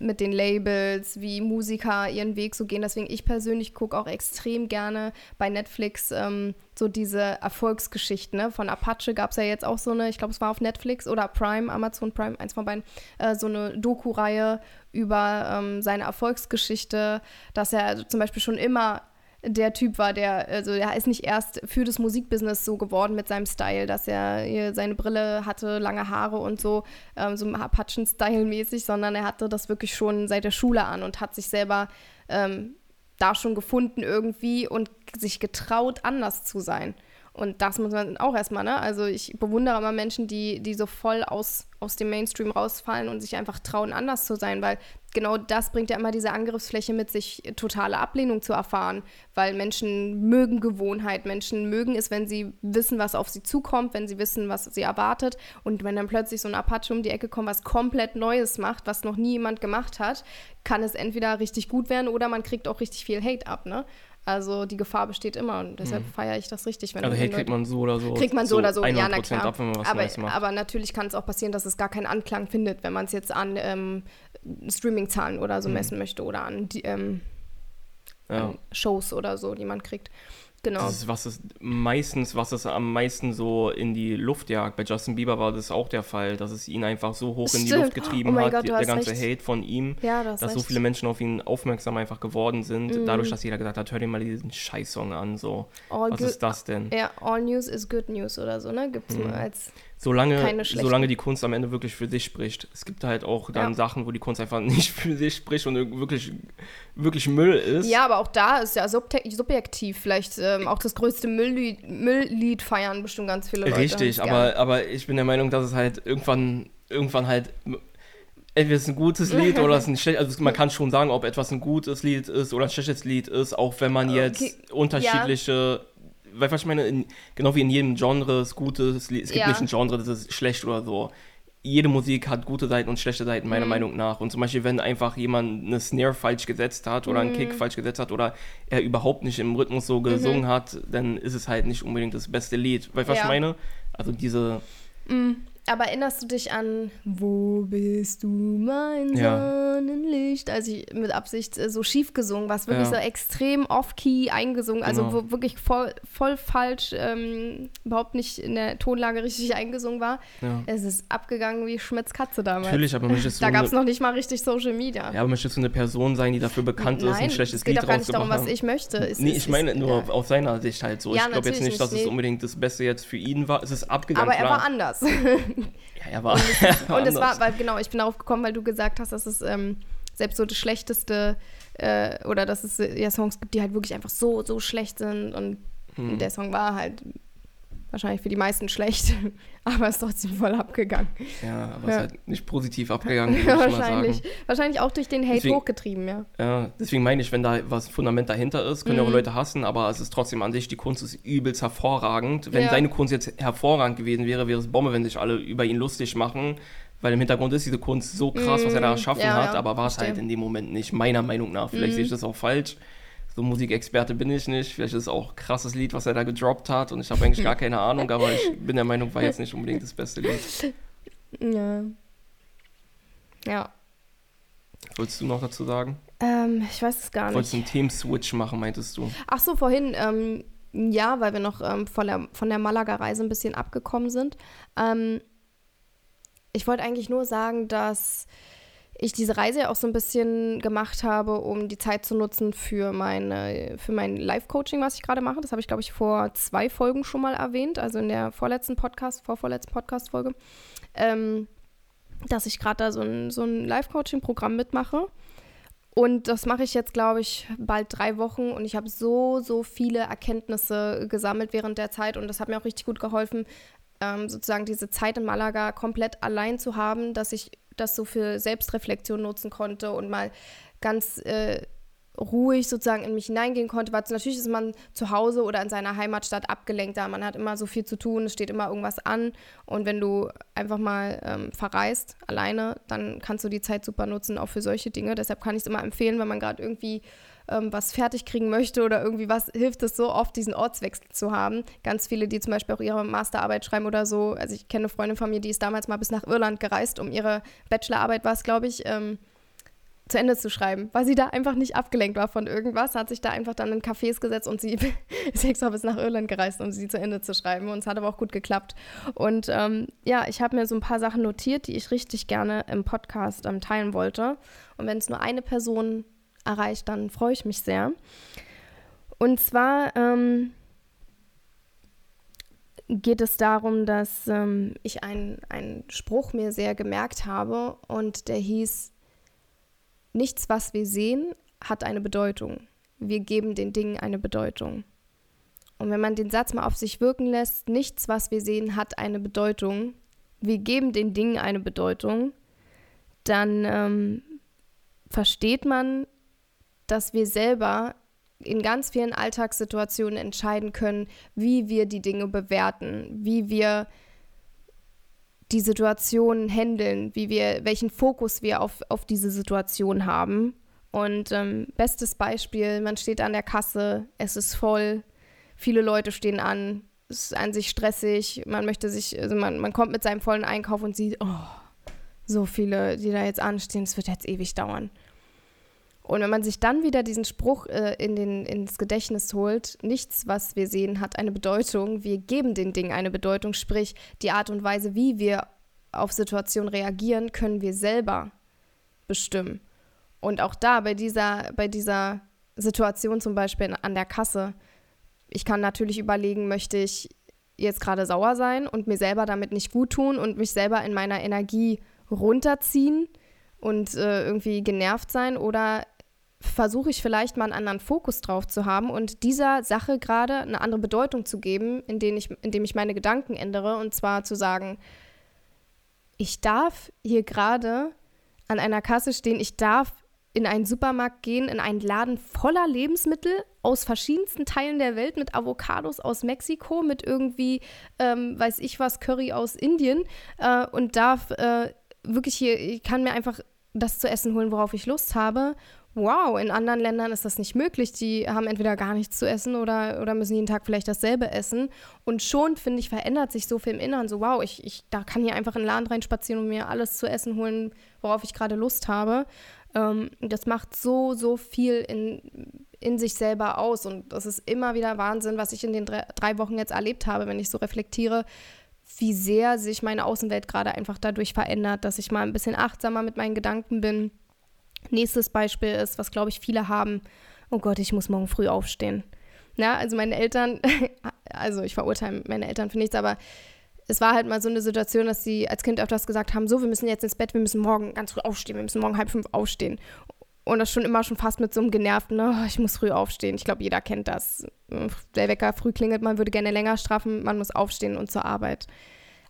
mit den Labels, wie Musiker ihren Weg so gehen. Deswegen, ich persönlich gucke auch extrem gerne bei Netflix ähm, so diese Erfolgsgeschichten. Ne? Von Apache gab es ja jetzt auch so eine, ich glaube, es war auf Netflix oder Prime, Amazon Prime, eins von beiden, äh, so eine Doku-Reihe über ähm, seine Erfolgsgeschichte, dass er zum Beispiel schon immer der Typ war, der, also er ist nicht erst für das Musikbusiness so geworden mit seinem Style, dass er seine Brille hatte, lange Haare und so, ähm, so Apachen-Style mäßig, sondern er hatte das wirklich schon seit der Schule an und hat sich selber ähm, da schon gefunden irgendwie und sich getraut, anders zu sein. Und das muss man auch erstmal, ne? Also ich bewundere immer Menschen, die, die so voll aus, aus dem Mainstream rausfallen und sich einfach trauen, anders zu sein, weil genau das bringt ja immer diese Angriffsfläche mit sich, totale Ablehnung zu erfahren, weil Menschen mögen Gewohnheit, Menschen mögen es, wenn sie wissen, was auf sie zukommt, wenn sie wissen, was sie erwartet und wenn dann plötzlich so ein Apache um die Ecke kommt, was komplett Neues macht, was noch nie jemand gemacht hat, kann es entweder richtig gut werden oder man kriegt auch richtig viel Hate ab, ne? Also die Gefahr besteht immer und deshalb hm. feiere ich das richtig. Wenn also Hate kriegt man so oder so. Kriegt man so, so oder so, ja, na klar. Ab, aber, aber, natürlich kann es auch passieren, dass es gar keinen Anklang findet, wenn man es jetzt an ähm, Streaming-Zahlen oder so hm. messen möchte oder an, die, ähm, ja. an Shows oder so, die man kriegt. Genau. Das ist, was es meistens, was es am meisten so in die Luft jagt. Bei Justin Bieber war das auch der Fall, dass es ihn einfach so hoch Stimmt. in die Luft getrieben oh hat, Gott, der ganze recht. Hate von ihm, ja, das dass so viele Menschen auf ihn aufmerksam einfach geworden sind, mm. dadurch, dass jeder gesagt hat, hör dir mal diesen Scheißsong an, so. All was ist das denn? Ja, all news is good news oder so, ne? Gibt es mm. mal als solange, solange die Kunst am Ende wirklich für sich spricht. Es gibt halt auch dann ja. Sachen, wo die Kunst einfach nicht für sich spricht und wirklich, wirklich Müll ist. Ja, aber auch da ist ja subjektiv vielleicht ähm, auch das größte Mülllied, Mülllied feiern bestimmt ganz viele Leute. Richtig, aber, aber ich bin der Meinung, dass es halt irgendwann, irgendwann halt entweder ist ein gutes Lied oder es ist ein schlechtes. Also man kann schon sagen, ob etwas ein gutes Lied ist oder ein schlechtes Lied ist, auch wenn man jetzt okay. unterschiedliche ja weil was ich meine, in, genau wie in jedem Genre ist gutes, es gibt ja. nicht ein Genre, das ist schlecht oder so. Jede Musik hat gute Seiten und schlechte Seiten, meiner mhm. Meinung nach. Und zum Beispiel, wenn einfach jemand eine Snare falsch gesetzt hat oder mhm. einen Kick falsch gesetzt hat oder er überhaupt nicht im Rhythmus so gesungen mhm. hat, dann ist es halt nicht unbedingt das beste Lied. Du, was ja. ich meine? Also diese. Mhm. Aber erinnerst du dich an Wo bist du, mein ja. Sonnenlicht? Also ich mit Absicht äh, so schief gesungen, was wirklich ja. so extrem off-key eingesungen, also genau. wo wirklich voll, voll falsch, ähm, überhaupt nicht in der Tonlage richtig eingesungen war. Ja. Es ist abgegangen wie Schmitz Katze damals. Natürlich, aber möchtest du Da gab es noch nicht mal richtig Social Media. Ja, aber möchtest du eine Person sein, die dafür bekannt Nein, ist, ein schlechtes Lied rauszumachen? Es geht doch gar nicht darum, was ich möchte. Es, nee, ich meine nur auf seiner Sicht halt so. ich glaube jetzt nicht, dass es unbedingt das Beste jetzt für ihn war. Es ist abgegangen, Aber er klar. war anders. Ja, er war. Und, es, und es war, weil genau, ich bin darauf gekommen, weil du gesagt hast, dass es ähm, selbst so das Schlechteste äh, oder dass es ja Songs gibt, die halt wirklich einfach so, so schlecht sind. Und hm. der Song war halt wahrscheinlich für die meisten schlecht, aber ist trotzdem voll abgegangen. Ja, aber ja. ist halt nicht positiv abgegangen, ja, wahrscheinlich. Wahrscheinlich auch durch den Hate deswegen, hochgetrieben, ja. Ja, deswegen meine ich, wenn da was Fundament dahinter ist, können mhm. ja auch mhm. Leute hassen, aber es ist trotzdem an sich, die Kunst ist übelst hervorragend. Wenn ja. seine Kunst jetzt hervorragend gewesen wäre, wäre es Bombe, wenn sich alle über ihn lustig machen. Weil im Hintergrund ist diese Kunst so krass, was er da mhm. erschaffen ja, hat, aber war es halt in dem Moment nicht, meiner Meinung nach. Vielleicht mhm. sehe ich das auch falsch so Musikexperte bin ich nicht. Vielleicht ist es auch ein krasses Lied, was er da gedroppt hat und ich habe eigentlich gar keine Ahnung, aber ich bin der Meinung, war jetzt nicht unbedingt das beste Lied. Ja. Ja. Wolltest du noch dazu sagen? Ähm, ich weiß es gar nicht. Wolltest du einen Team-Switch machen, meintest du? Ach so, vorhin, ähm, ja, weil wir noch ähm, von der, von der Malaga-Reise ein bisschen abgekommen sind. Ähm, ich wollte eigentlich nur sagen, dass ich diese Reise auch so ein bisschen gemacht habe, um die Zeit zu nutzen für, meine, für mein Live-Coaching, was ich gerade mache. Das habe ich, glaube ich, vor zwei Folgen schon mal erwähnt, also in der vorletzten Podcast, vorvorletzten Podcast-Folge, ähm, dass ich gerade da so ein, so ein Live-Coaching-Programm mitmache. Und das mache ich jetzt, glaube ich, bald drei Wochen und ich habe so, so viele Erkenntnisse gesammelt während der Zeit und das hat mir auch richtig gut geholfen, ähm, sozusagen diese Zeit in Malaga komplett allein zu haben, dass ich das so für Selbstreflexion nutzen konnte und mal ganz äh, ruhig sozusagen in mich hineingehen konnte, weil natürlich ist man zu Hause oder in seiner Heimatstadt abgelenkt da. Man hat immer so viel zu tun, es steht immer irgendwas an. Und wenn du einfach mal ähm, verreist, alleine, dann kannst du die Zeit super nutzen, auch für solche Dinge. Deshalb kann ich es immer empfehlen, wenn man gerade irgendwie ähm, was fertig kriegen möchte oder irgendwie was, hilft es so oft, diesen Ortswechsel zu haben. Ganz viele, die zum Beispiel auch ihre Masterarbeit schreiben oder so. Also ich kenne eine Freundin von mir, die ist damals mal bis nach Irland gereist, um ihre Bachelorarbeit, war es, glaube ich, ähm, zu Ende zu schreiben, weil sie da einfach nicht abgelenkt war von irgendwas, hat sich da einfach dann in Cafés gesetzt und sie ist extra bis nach Irland gereist, um sie zu Ende zu schreiben. Und es hat aber auch gut geklappt. Und ähm, ja, ich habe mir so ein paar Sachen notiert, die ich richtig gerne im Podcast ähm, teilen wollte. Und wenn es nur eine Person erreicht, dann freue ich mich sehr. Und zwar ähm, geht es darum, dass ähm, ich einen Spruch mir sehr gemerkt habe und der hieß, Nichts, was wir sehen, hat eine Bedeutung. Wir geben den Dingen eine Bedeutung. Und wenn man den Satz mal auf sich wirken lässt, nichts, was wir sehen, hat eine Bedeutung. Wir geben den Dingen eine Bedeutung, dann ähm, versteht man, dass wir selber in ganz vielen Alltagssituationen entscheiden können, wie wir die Dinge bewerten, wie wir die Situation handeln, wie wir, welchen Fokus wir auf, auf diese Situation haben. Und ähm, bestes Beispiel, man steht an der Kasse, es ist voll, viele Leute stehen an, es ist an sich stressig, man möchte sich, also man, man kommt mit seinem vollen Einkauf und sieht, oh, so viele, die da jetzt anstehen, es wird jetzt ewig dauern. Und wenn man sich dann wieder diesen Spruch äh, in den, ins Gedächtnis holt, nichts, was wir sehen, hat eine Bedeutung, wir geben den Dingen eine Bedeutung, sprich die Art und Weise, wie wir auf Situationen reagieren, können wir selber bestimmen. Und auch da, bei dieser, bei dieser Situation zum Beispiel an der Kasse, ich kann natürlich überlegen, möchte ich jetzt gerade sauer sein und mir selber damit nicht gut tun und mich selber in meiner Energie runterziehen und äh, irgendwie genervt sein oder versuche ich vielleicht mal einen anderen Fokus drauf zu haben und dieser Sache gerade eine andere Bedeutung zu geben, indem ich, indem ich meine Gedanken ändere. Und zwar zu sagen, ich darf hier gerade an einer Kasse stehen, ich darf in einen Supermarkt gehen, in einen Laden voller Lebensmittel aus verschiedensten Teilen der Welt, mit Avocados aus Mexiko, mit irgendwie, ähm, weiß ich was, Curry aus Indien äh, und darf äh, wirklich hier, ich kann mir einfach das zu essen holen, worauf ich Lust habe wow, in anderen Ländern ist das nicht möglich. Die haben entweder gar nichts zu essen oder, oder müssen jeden Tag vielleicht dasselbe essen. Und schon, finde ich, verändert sich so viel im Inneren. So, wow, ich, ich da kann hier einfach in den Laden reinspazieren und mir alles zu essen holen, worauf ich gerade Lust habe. Ähm, das macht so, so viel in, in sich selber aus. Und das ist immer wieder Wahnsinn, was ich in den drei, drei Wochen jetzt erlebt habe, wenn ich so reflektiere, wie sehr sich meine Außenwelt gerade einfach dadurch verändert, dass ich mal ein bisschen achtsamer mit meinen Gedanken bin Nächstes Beispiel ist, was glaube ich viele haben, oh Gott, ich muss morgen früh aufstehen. Ja, also meine Eltern, also ich verurteile meine Eltern für nichts, aber es war halt mal so eine Situation, dass sie als Kind öfters gesagt haben, so, wir müssen jetzt ins Bett, wir müssen morgen ganz früh aufstehen, wir müssen morgen halb fünf aufstehen. Und das schon immer schon fast mit so einem genervten, oh, ich muss früh aufstehen. Ich glaube, jeder kennt das. Der Wecker früh klingelt, man würde gerne länger strafen, man muss aufstehen und zur Arbeit.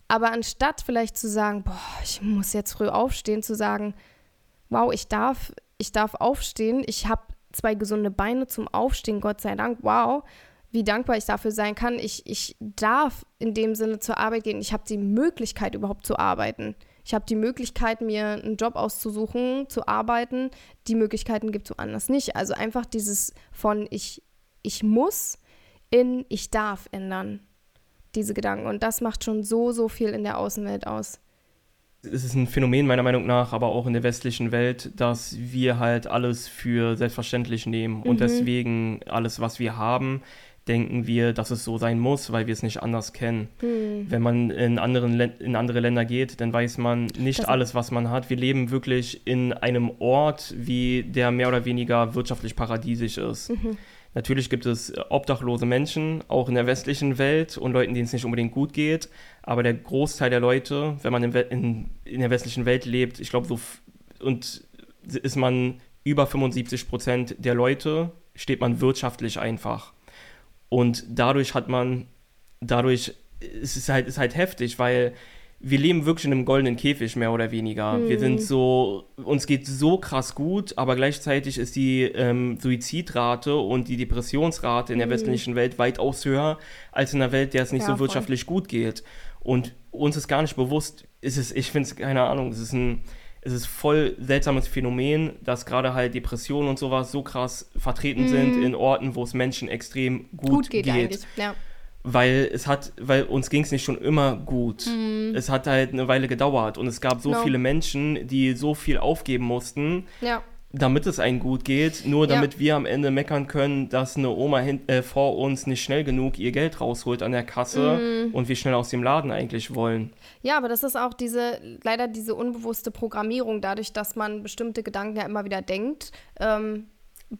Aber anstatt vielleicht zu sagen, boah, ich muss jetzt früh aufstehen, zu sagen, wow, ich darf, ich darf aufstehen, ich habe zwei gesunde Beine zum Aufstehen, Gott sei Dank, wow, wie dankbar ich dafür sein kann. Ich, ich darf in dem Sinne zur Arbeit gehen. Ich habe die Möglichkeit überhaupt zu arbeiten. Ich habe die Möglichkeit, mir einen Job auszusuchen, zu arbeiten. Die Möglichkeiten gibt es woanders nicht. Also einfach dieses von ich, ich muss in ich darf ändern. Diese Gedanken. Und das macht schon so, so viel in der Außenwelt aus es ist ein Phänomen meiner Meinung nach, aber auch in der westlichen Welt, dass wir halt alles für selbstverständlich nehmen und mhm. deswegen alles, was wir haben, denken wir, dass es so sein muss, weil wir es nicht anders kennen. Mhm. Wenn man in, anderen in andere Länder geht, dann weiß man nicht das alles, was man hat. Wir leben wirklich in einem Ort, wie der mehr oder weniger wirtschaftlich paradiesisch ist. Mhm. Natürlich gibt es obdachlose Menschen, auch in der westlichen Welt und Leuten, denen es nicht unbedingt gut geht. Aber der Großteil der Leute, wenn man in, in, in der westlichen Welt lebt, ich glaube, so und ist man über 75 Prozent der Leute, steht man wirtschaftlich einfach. Und dadurch hat man, dadurch ist es halt, ist halt heftig, weil wir leben wirklich in einem goldenen Käfig, mehr oder weniger. Hm. Wir sind so, uns geht so krass gut, aber gleichzeitig ist die ähm, Suizidrate und die Depressionsrate in der hm. westlichen Welt weitaus höher als in einer Welt, der es nicht ja, so wirtschaftlich voll. gut geht. Und uns ist gar nicht bewusst, ist es, ich finde es, keine Ahnung, es ist ein, es ist voll seltsames Phänomen, dass gerade halt Depressionen und sowas so krass vertreten hm. sind in Orten, wo es Menschen extrem gut, gut geht. geht. Ja weil es hat, weil uns ging es nicht schon immer gut. Mhm. Es hat halt eine Weile gedauert und es gab so genau. viele Menschen, die so viel aufgeben mussten, ja. Damit es einem gut geht, nur damit ja. wir am Ende meckern können, dass eine Oma hin, äh, vor uns nicht schnell genug ihr Geld rausholt an der Kasse mm. und wir schnell aus dem Laden eigentlich wollen. Ja, aber das ist auch diese, leider diese unbewusste Programmierung, dadurch, dass man bestimmte Gedanken ja immer wieder denkt. Ähm,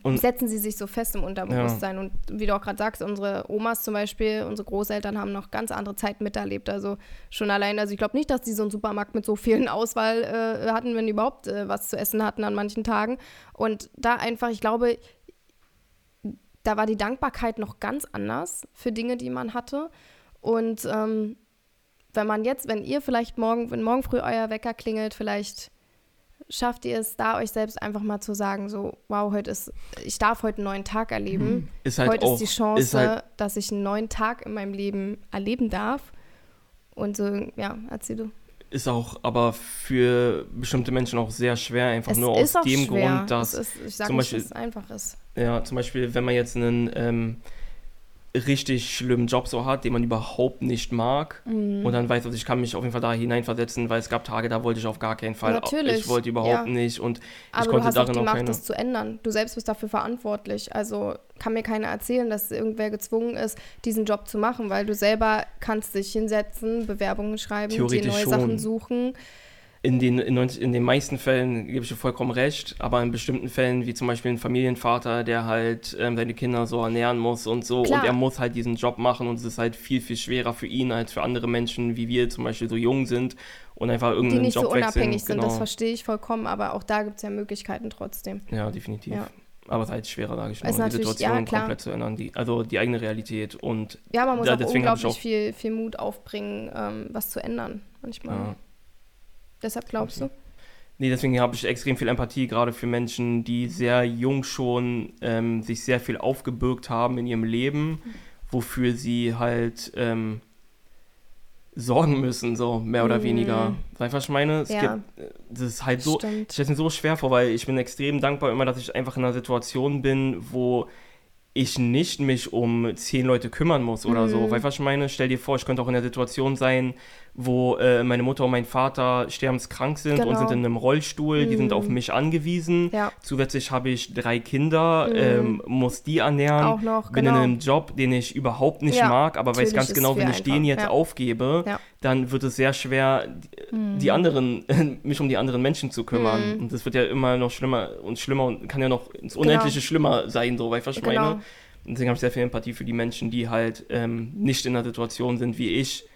und setzen sie sich so fest im Unterbewusstsein. Ja. Und wie du auch gerade sagst, unsere Omas zum Beispiel, unsere Großeltern haben noch ganz andere Zeiten miterlebt. Also schon allein, also ich glaube nicht, dass die so einen Supermarkt mit so vielen Auswahl äh, hatten, wenn die überhaupt äh, was zu essen hatten an manchen Tagen. Und da einfach, ich glaube, da war die Dankbarkeit noch ganz anders für Dinge, die man hatte. Und ähm, wenn man jetzt, wenn ihr vielleicht morgen, wenn morgen früh euer Wecker klingelt, vielleicht schafft ihr es da, euch selbst einfach mal zu sagen, so, wow, heute ist, ich darf heute einen neuen Tag erleben. Hm. Ist halt heute auch, ist die Chance, ist halt, dass ich einen neuen Tag in meinem Leben erleben darf. Und so, ja, erzähl du. Ist auch aber für bestimmte Menschen auch sehr schwer, einfach es nur aus dem schwer. Grund, dass ist, ich sag zum nicht, Beispiel, dass es einfach ist. Ja, zum Beispiel, wenn man jetzt einen ähm, richtig schlimmen Job so hat, den man überhaupt nicht mag. Mhm. Und dann weiß ich, ich kann mich auf jeden Fall da hineinversetzen, weil es gab Tage, da wollte ich auf gar keinen Fall. Natürlich. Ich wollte überhaupt ja. nicht und Aber ich konnte darin auch die Macht, keine... das zu ändern. Du selbst bist dafür verantwortlich. Also kann mir keiner erzählen, dass irgendwer gezwungen ist, diesen Job zu machen, weil du selber kannst dich hinsetzen, Bewerbungen schreiben, dir neue schon. Sachen suchen in den, in, in den meisten Fällen gebe ich dir vollkommen recht, aber in bestimmten Fällen, wie zum Beispiel ein Familienvater, der halt ähm, seine Kinder so ernähren muss und so, Klar. und er muss halt diesen Job machen und es ist halt viel, viel schwerer für ihn als für andere Menschen, wie wir zum Beispiel so jung sind und einfach irgendeinen Die nicht Job so unabhängig sind, genau. das verstehe ich vollkommen, aber auch da gibt es ja Möglichkeiten trotzdem. Ja, definitiv. Ja. Aber es ist halt schwerer, sage ich mal, die Situation ja, komplett zu ändern, die, also die eigene Realität und Ja, man muss da, auch unglaublich auch viel, viel Mut aufbringen, ähm, was zu ändern, manchmal. Ja. Deshalb glaubst okay. du? Nee, deswegen habe ich extrem viel Empathie, gerade für Menschen, die sehr jung schon ähm, sich sehr viel aufgebürgt haben in ihrem Leben, wofür sie halt ähm, sorgen müssen, so mehr oder mm. weniger. Weißt du, was ich meine? Es ja. gibt, äh, das ist halt so, Stimmt. ich stelle mir so schwer vor, weil ich bin extrem dankbar immer, dass ich einfach in einer Situation bin, wo ich nicht mich um zehn Leute kümmern muss oder mm. so. Weißt du, was ich meine? Stell dir vor, ich könnte auch in der Situation sein, wo äh, meine Mutter und mein Vater sterbenskrank sind genau. und sind in einem Rollstuhl, mm. die sind auf mhm. mich angewiesen. Ja. Zusätzlich habe ich drei Kinder, mm. ähm, muss die ernähren, Auch noch, bin genau. in einem Job, den ich überhaupt nicht ja. mag, aber weiß ganz genau, wenn ich einfach. den jetzt ja. aufgebe, dann wird es sehr schwer, mm. die anderen, mich um die anderen Menschen zu kümmern. Und das wird ja immer noch schlimmer und schlimmer und kann ja noch ins Unendliche genau. schlimmer sein, so, was ich genau. meine? Deswegen habe ich sehr viel Empathie für die Menschen, die halt ähm, nicht in einer Situation sind wie ich,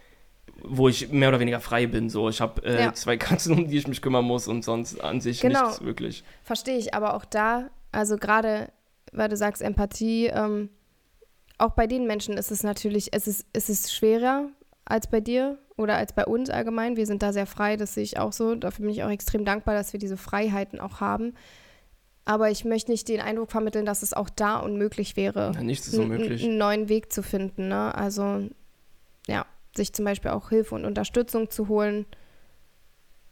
wo ich mehr oder weniger frei bin. So, ich habe äh, ja. zwei Katzen, um die ich mich kümmern muss und sonst an sich genau. nichts wirklich. Verstehe ich, aber auch da, also gerade, weil du sagst Empathie, ähm, auch bei den Menschen ist es natürlich, es ist, es ist schwerer als bei dir oder als bei uns allgemein. Wir sind da sehr frei, das sehe ich auch so. Dafür bin ich auch extrem dankbar, dass wir diese Freiheiten auch haben. Aber ich möchte nicht den Eindruck vermitteln, dass es auch da unmöglich wäre, ja, nichts ist unmöglich. einen neuen Weg zu finden. Ne? Also, ja sich zum Beispiel auch Hilfe und Unterstützung zu holen.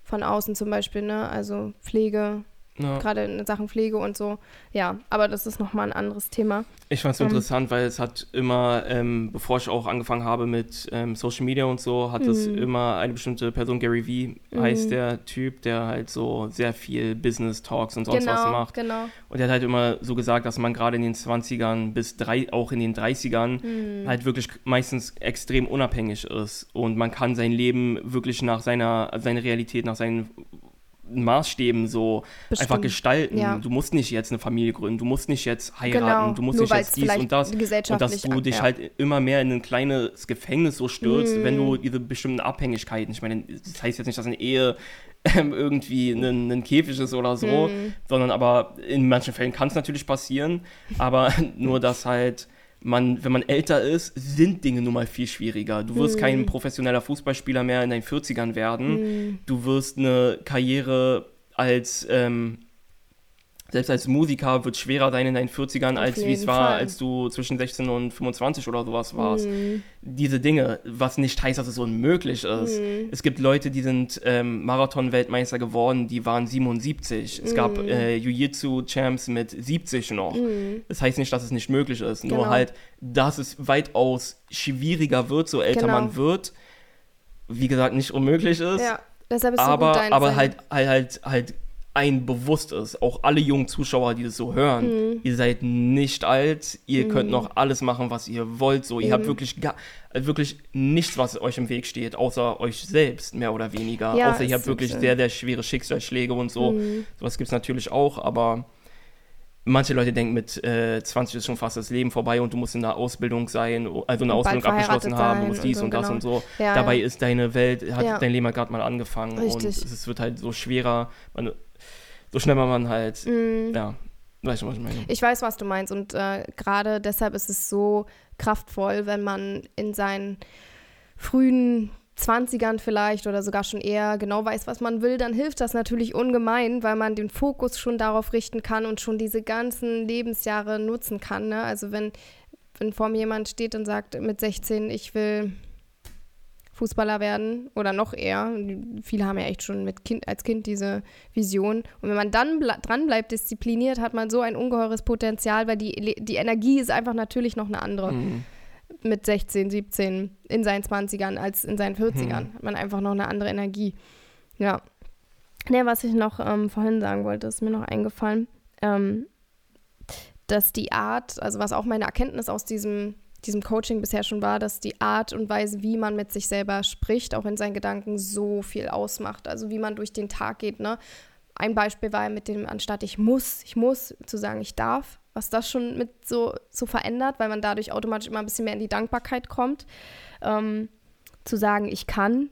Von außen zum Beispiel, ne? Also Pflege, ja. Gerade in Sachen Pflege und so. Ja, aber das ist nochmal ein anderes Thema. Ich fand es ähm, interessant, weil es hat immer, ähm, bevor ich auch angefangen habe mit ähm, Social Media und so, hat es mhm. immer eine bestimmte Person, Gary V heißt mhm. der Typ, der halt so sehr viel Business Talks und sonst genau, was macht. Genau. Und der hat halt immer so gesagt, dass man gerade in den 20ern bis drei, auch in den 30ern mhm. halt wirklich meistens extrem unabhängig ist. Und man kann sein Leben wirklich nach seiner, seiner Realität, nach seinen Maßstäben so Bestimmt. einfach gestalten. Ja. Du musst nicht jetzt eine Familie gründen, du musst nicht jetzt heiraten, genau. du musst Nur nicht jetzt dies und das. Und dass du dich ja. halt immer mehr in ein kleines Gefängnis so stürzt, mm. wenn du diese bestimmten Abhängigkeiten, ich meine, das heißt jetzt nicht, dass eine Ehe ähm, irgendwie ein, ein Käfig ist oder so, mm. sondern aber in manchen Fällen kann es natürlich passieren, aber nur, dass halt man, wenn man älter ist, sind Dinge nun mal viel schwieriger. Du wirst hm. kein professioneller Fußballspieler mehr in deinen 40ern werden. Hm. Du wirst eine Karriere als ähm, selbst als Musiker wird es schwerer sein in deinen 40ern, Auf als wie es war, als du zwischen 16 und 25 oder sowas warst. Mm. Diese Dinge, was nicht heißt, dass es unmöglich ist. Mm. Es gibt Leute, die sind ähm, Marathon-Weltmeister geworden, die waren 77. Es mm. gab äh, Jiu-Jitsu-Champs mit 70 noch. Mm. Das heißt nicht, dass es nicht möglich ist. Genau. Nur halt, dass es weitaus schwieriger wird, so älter genau. man wird. Wie gesagt, nicht unmöglich ist. Ja, deshalb ist aber, so gut aber halt, halt, halt, halt ein bewusst ist, auch alle jungen Zuschauer, die das so hören, mhm. ihr seid nicht alt, ihr mhm. könnt noch alles machen, was ihr wollt, so, ihr mhm. habt wirklich gar, wirklich nichts, was euch im Weg steht, außer euch selbst, mehr oder weniger, ja, außer ihr habt wirklich schön. sehr, sehr schwere Schicksalsschläge und so, mhm. sowas gibt es natürlich auch, aber manche Leute denken, mit äh, 20 ist schon fast das Leben vorbei und du musst in einer Ausbildung sein, also eine Ausbildung abgeschlossen haben, du musst dies und, so, und das genau. und so. Ja, Dabei ja. ist deine Welt, hat ja. dein Leben halt gerade mal angefangen Richtig. und es wird halt so schwerer, man, so schnell man halt, mm. ja, weißt du, was ich meine? Ich weiß, was du meinst und äh, gerade deshalb ist es so kraftvoll, wenn man in seinen frühen 20ern vielleicht oder sogar schon eher genau weiß, was man will, dann hilft das natürlich ungemein, weil man den Fokus schon darauf richten kann und schon diese ganzen Lebensjahre nutzen kann. Ne? Also wenn, wenn vor mir jemand steht und sagt mit 16, ich will Fußballer werden oder noch eher, viele haben ja echt schon mit kind, als Kind diese Vision. Und wenn man dann dran bleibt, diszipliniert, hat man so ein ungeheures Potenzial, weil die, die Energie ist einfach natürlich noch eine andere. Mhm mit 16, 17 in seinen 20ern als in seinen 40ern. Hm. Hat man einfach noch eine andere Energie. Ja. Ne, was ich noch ähm, vorhin sagen wollte, ist mir noch eingefallen, ähm, dass die Art, also was auch meine Erkenntnis aus diesem, diesem Coaching bisher schon war, dass die Art und Weise, wie man mit sich selber spricht, auch in seinen Gedanken so viel ausmacht. Also wie man durch den Tag geht, ne? Ein Beispiel war mit dem, anstatt ich muss, ich muss, zu sagen, ich darf, was das schon mit so, so verändert, weil man dadurch automatisch immer ein bisschen mehr in die Dankbarkeit kommt. Ähm, zu sagen, ich kann,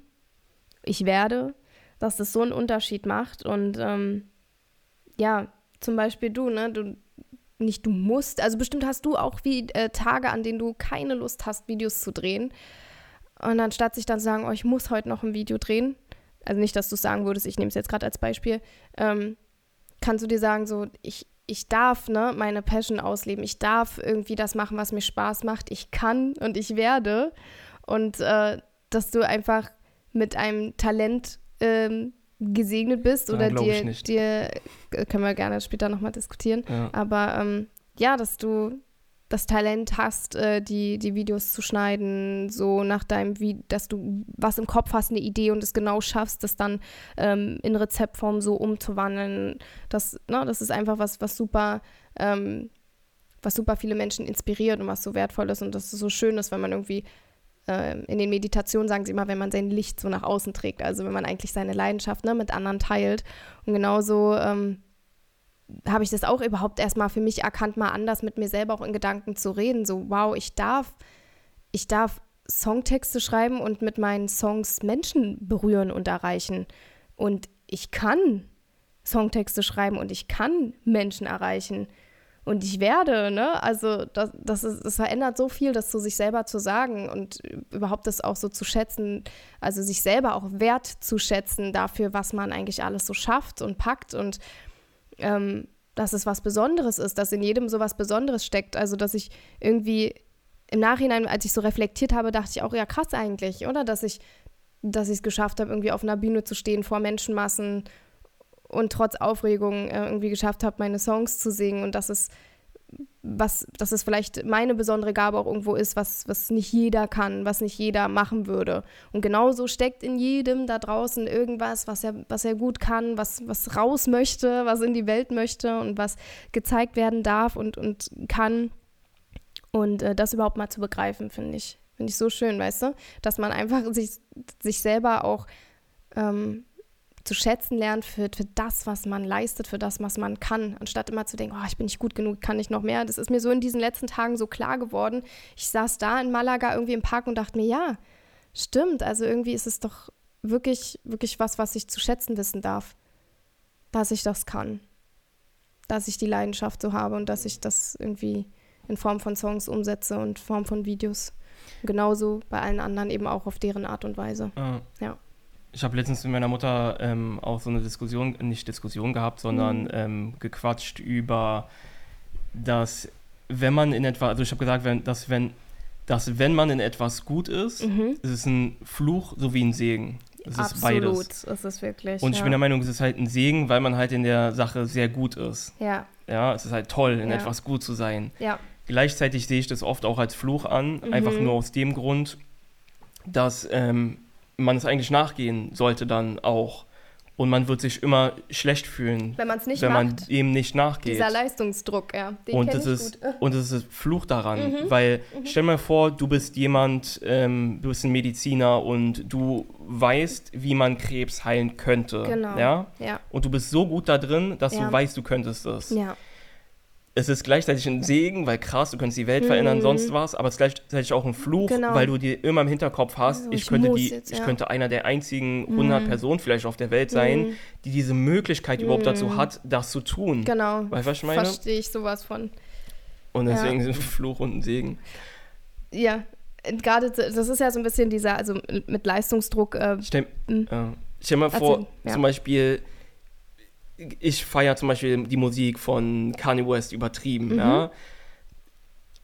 ich werde, dass das so einen Unterschied macht. Und ähm, ja, zum Beispiel du, ne, du nicht du musst, also bestimmt hast du auch wie äh, Tage, an denen du keine Lust hast, Videos zu drehen. Und anstatt sich dann zu sagen, oh, ich muss heute noch ein Video drehen, also nicht, dass du sagen würdest, ich nehme es jetzt gerade als Beispiel, ähm, kannst du dir sagen, so, ich, ich darf ne, meine Passion ausleben, ich darf irgendwie das machen, was mir Spaß macht, ich kann und ich werde. Und äh, dass du einfach mit einem Talent ähm, gesegnet bist oder dir, dir, äh, können wir gerne später nochmal diskutieren, ja. aber ähm, ja, dass du das Talent hast, äh, die, die Videos zu schneiden, so nach deinem, wie, dass du was im Kopf hast, eine Idee und es genau schaffst, das dann ähm, in Rezeptform so umzuwandeln. Das, ne, das ist einfach was, was super, ähm, was super viele Menschen inspiriert und was so wertvoll ist und das ist so schön ist, wenn man irgendwie äh, in den Meditationen sagen sie immer, wenn man sein Licht so nach außen trägt, also wenn man eigentlich seine Leidenschaft ne, mit anderen teilt. Und genauso ähm, habe ich das auch überhaupt erstmal für mich erkannt, mal anders mit mir selber auch in Gedanken zu reden. So, wow, ich darf, ich darf Songtexte schreiben und mit meinen Songs Menschen berühren und erreichen. Und ich kann Songtexte schreiben und ich kann Menschen erreichen. Und ich werde, ne? Also das, das, ist, das verändert so viel, das zu sich selber zu sagen und überhaupt das auch so zu schätzen, also sich selber auch wert zu schätzen dafür, was man eigentlich alles so schafft und packt und ähm, dass es was Besonderes ist, dass in jedem so was Besonderes steckt. Also, dass ich irgendwie im Nachhinein, als ich so reflektiert habe, dachte ich auch, ja, krass eigentlich, oder? Dass ich dass ich es geschafft habe, irgendwie auf einer Bühne zu stehen vor Menschenmassen und trotz Aufregung äh, irgendwie geschafft habe, meine Songs zu singen und dass es was, dass es vielleicht meine besondere Gabe auch irgendwo ist, was, was nicht jeder kann, was nicht jeder machen würde. Und genauso steckt in jedem da draußen irgendwas, was er, was er gut kann, was, was raus möchte, was in die Welt möchte und was gezeigt werden darf und, und kann. Und äh, das überhaupt mal zu begreifen, finde ich, finde ich so schön, weißt du? Dass man einfach sich, sich selber auch ähm, zu schätzen lernt für, für das, was man leistet, für das, was man kann, anstatt immer zu denken, oh, ich bin nicht gut genug, kann ich noch mehr. Das ist mir so in diesen letzten Tagen so klar geworden. Ich saß da in Malaga irgendwie im Park und dachte mir, ja, stimmt, also irgendwie ist es doch wirklich, wirklich was, was ich zu schätzen wissen darf, dass ich das kann, dass ich die Leidenschaft so habe und dass ich das irgendwie in Form von Songs umsetze und in Form von Videos. Genauso bei allen anderen eben auch auf deren Art und Weise. Ah. Ja ich habe letztens mit meiner Mutter ähm, auch so eine Diskussion, nicht Diskussion gehabt, sondern mhm. ähm, gequatscht über, dass wenn man in etwa, also ich habe gesagt, wenn, dass wenn, dass wenn man in etwas gut ist, mhm. ist es ein Fluch sowie ein Segen. Es ist beides. ist es wirklich. Und ich ja. bin der Meinung, es ist halt ein Segen, weil man halt in der Sache sehr gut ist. Ja. Ja, es ist halt toll, in ja. etwas gut zu sein. Ja. Gleichzeitig sehe ich das oft auch als Fluch an, mhm. einfach nur aus dem Grund, dass ähm, man es eigentlich nachgehen sollte dann auch und man wird sich immer schlecht fühlen, wenn, man's nicht wenn macht. man dem nicht nachgeht. Dieser Leistungsdruck, ja. Den und das ist gut. und das ist Fluch daran, weil stell mal vor, du bist jemand, ähm, du bist ein Mediziner und du weißt, wie man Krebs heilen könnte, Genau. ja, Ja. und du bist so gut da drin, dass Ja. du weißt, du könntest es. Ja. Es ist gleichzeitig ein Segen, weil krass, du könntest die Welt verändern, sonst was, aber es ist gleichzeitig auch ein Fluch, Mhm. Genau. weil du dir immer im Hinterkopf hast, Oh, ich, ich könnte die, jetzt, ich ja. Mhm. könnte einer der einzigen 100 Personen vielleicht auf der Welt sein, die diese Möglichkeit überhaupt dazu hat, das zu tun. Genau. Weißt du, was ich meine? Verstehe ich sowas von. Und Ja. deswegen sind Fluch und ein Segen. Ja. Gerade, das ist ja so ein bisschen dieser, also mit Leistungsdruck, äh, Stell, Mhm. äh, stell mal vor, Erzähl, ja. zum Beispiel, ich feiere zum Beispiel die Musik von Kanye West übertrieben, Mhm. ja.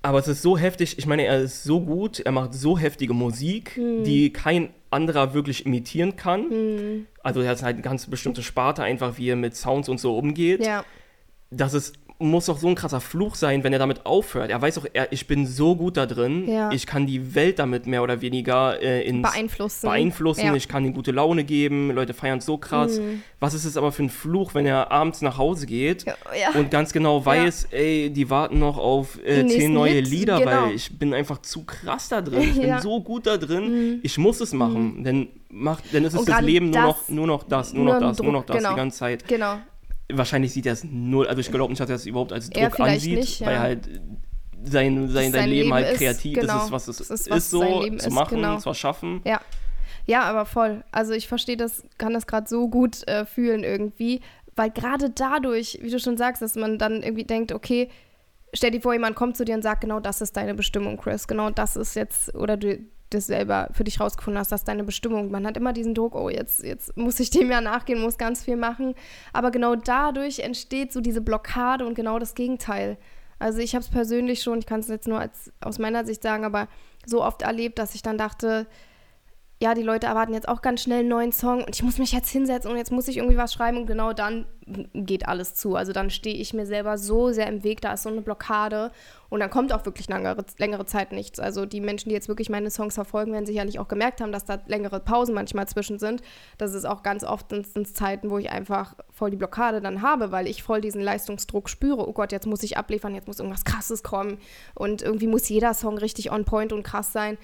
Aber es ist so heftig, ich meine, er ist so gut, er macht so heftige Musik, Mhm. die kein anderer wirklich imitieren kann. Also er hat halt eine ganz bestimmte Sparte, einfach wie er mit Sounds und so umgeht. ja. Das ist, muss doch so ein krasser Fluch sein, wenn er damit aufhört. Er weiß doch, er, ich bin so gut da drin, Ja. ich kann die Welt damit mehr oder weniger äh, ins beeinflussen. beeinflussen, Ja. ich kann ihnen gute Laune geben, Leute feiern es so krass. Was ist es aber für ein Fluch, wenn er abends nach Hause geht Ja, und ganz genau weiß, ey, die warten noch auf äh, zehn neue Hit, Lieder, genau. weil ich bin einfach zu krass da drin. Ich bin so gut da drin, ich muss es machen. Denn, macht, denn es ist Und das Leben nur das- noch, nur noch das, nur nur noch das, nur noch Druck, das genau. die ganze Zeit. Genau. Wahrscheinlich sieht er es null, also ich glaube nicht, dass er es überhaupt als Druck ansieht, nicht, ja. weil halt sein, sein, sein, sein Leben Leben halt ist, kreativ genau. das ist, was es Das ist, ist, was so sein Leben zu ist, machen, genau. zu erschaffen. Ja. Ja, aber voll. Also ich verstehe das, kann das gerade so gut äh, fühlen irgendwie, weil gerade dadurch, wie du schon sagst, dass man dann irgendwie denkt, okay, stell dir vor, jemand kommt zu dir und sagt, genau das ist deine Bestimmung, Chris, genau das ist jetzt, oder du das selber für dich rausgefunden hast, das ist deine Bestimmung. Man hat immer diesen Druck, oh, jetzt, jetzt muss ich dem ja nachgehen, muss ganz viel machen. Aber genau dadurch entsteht so diese Blockade und genau das Gegenteil. Also ich habe es persönlich schon, ich kann es jetzt nur als, aus meiner Sicht sagen, aber so oft erlebt, dass ich dann dachte, ja, die Leute erwarten jetzt auch ganz schnell einen neuen Song und ich muss mich jetzt hinsetzen und jetzt muss ich irgendwie was schreiben und genau dann geht alles zu. Also dann stehe ich mir selber so sehr im Weg, da ist so eine Blockade und dann kommt auch wirklich längere, längere Zeit nichts. Also die Menschen, die jetzt wirklich meine Songs verfolgen, werden sicherlich auch gemerkt haben, dass da längere Pausen manchmal zwischen sind. Das ist auch ganz oft es Zeiten, wo ich einfach voll die Blockade dann habe, weil ich voll diesen Leistungsdruck spüre. Oh Gott, jetzt muss ich abliefern, jetzt muss irgendwas Krasses kommen und irgendwie muss jeder Song richtig on point und krass sein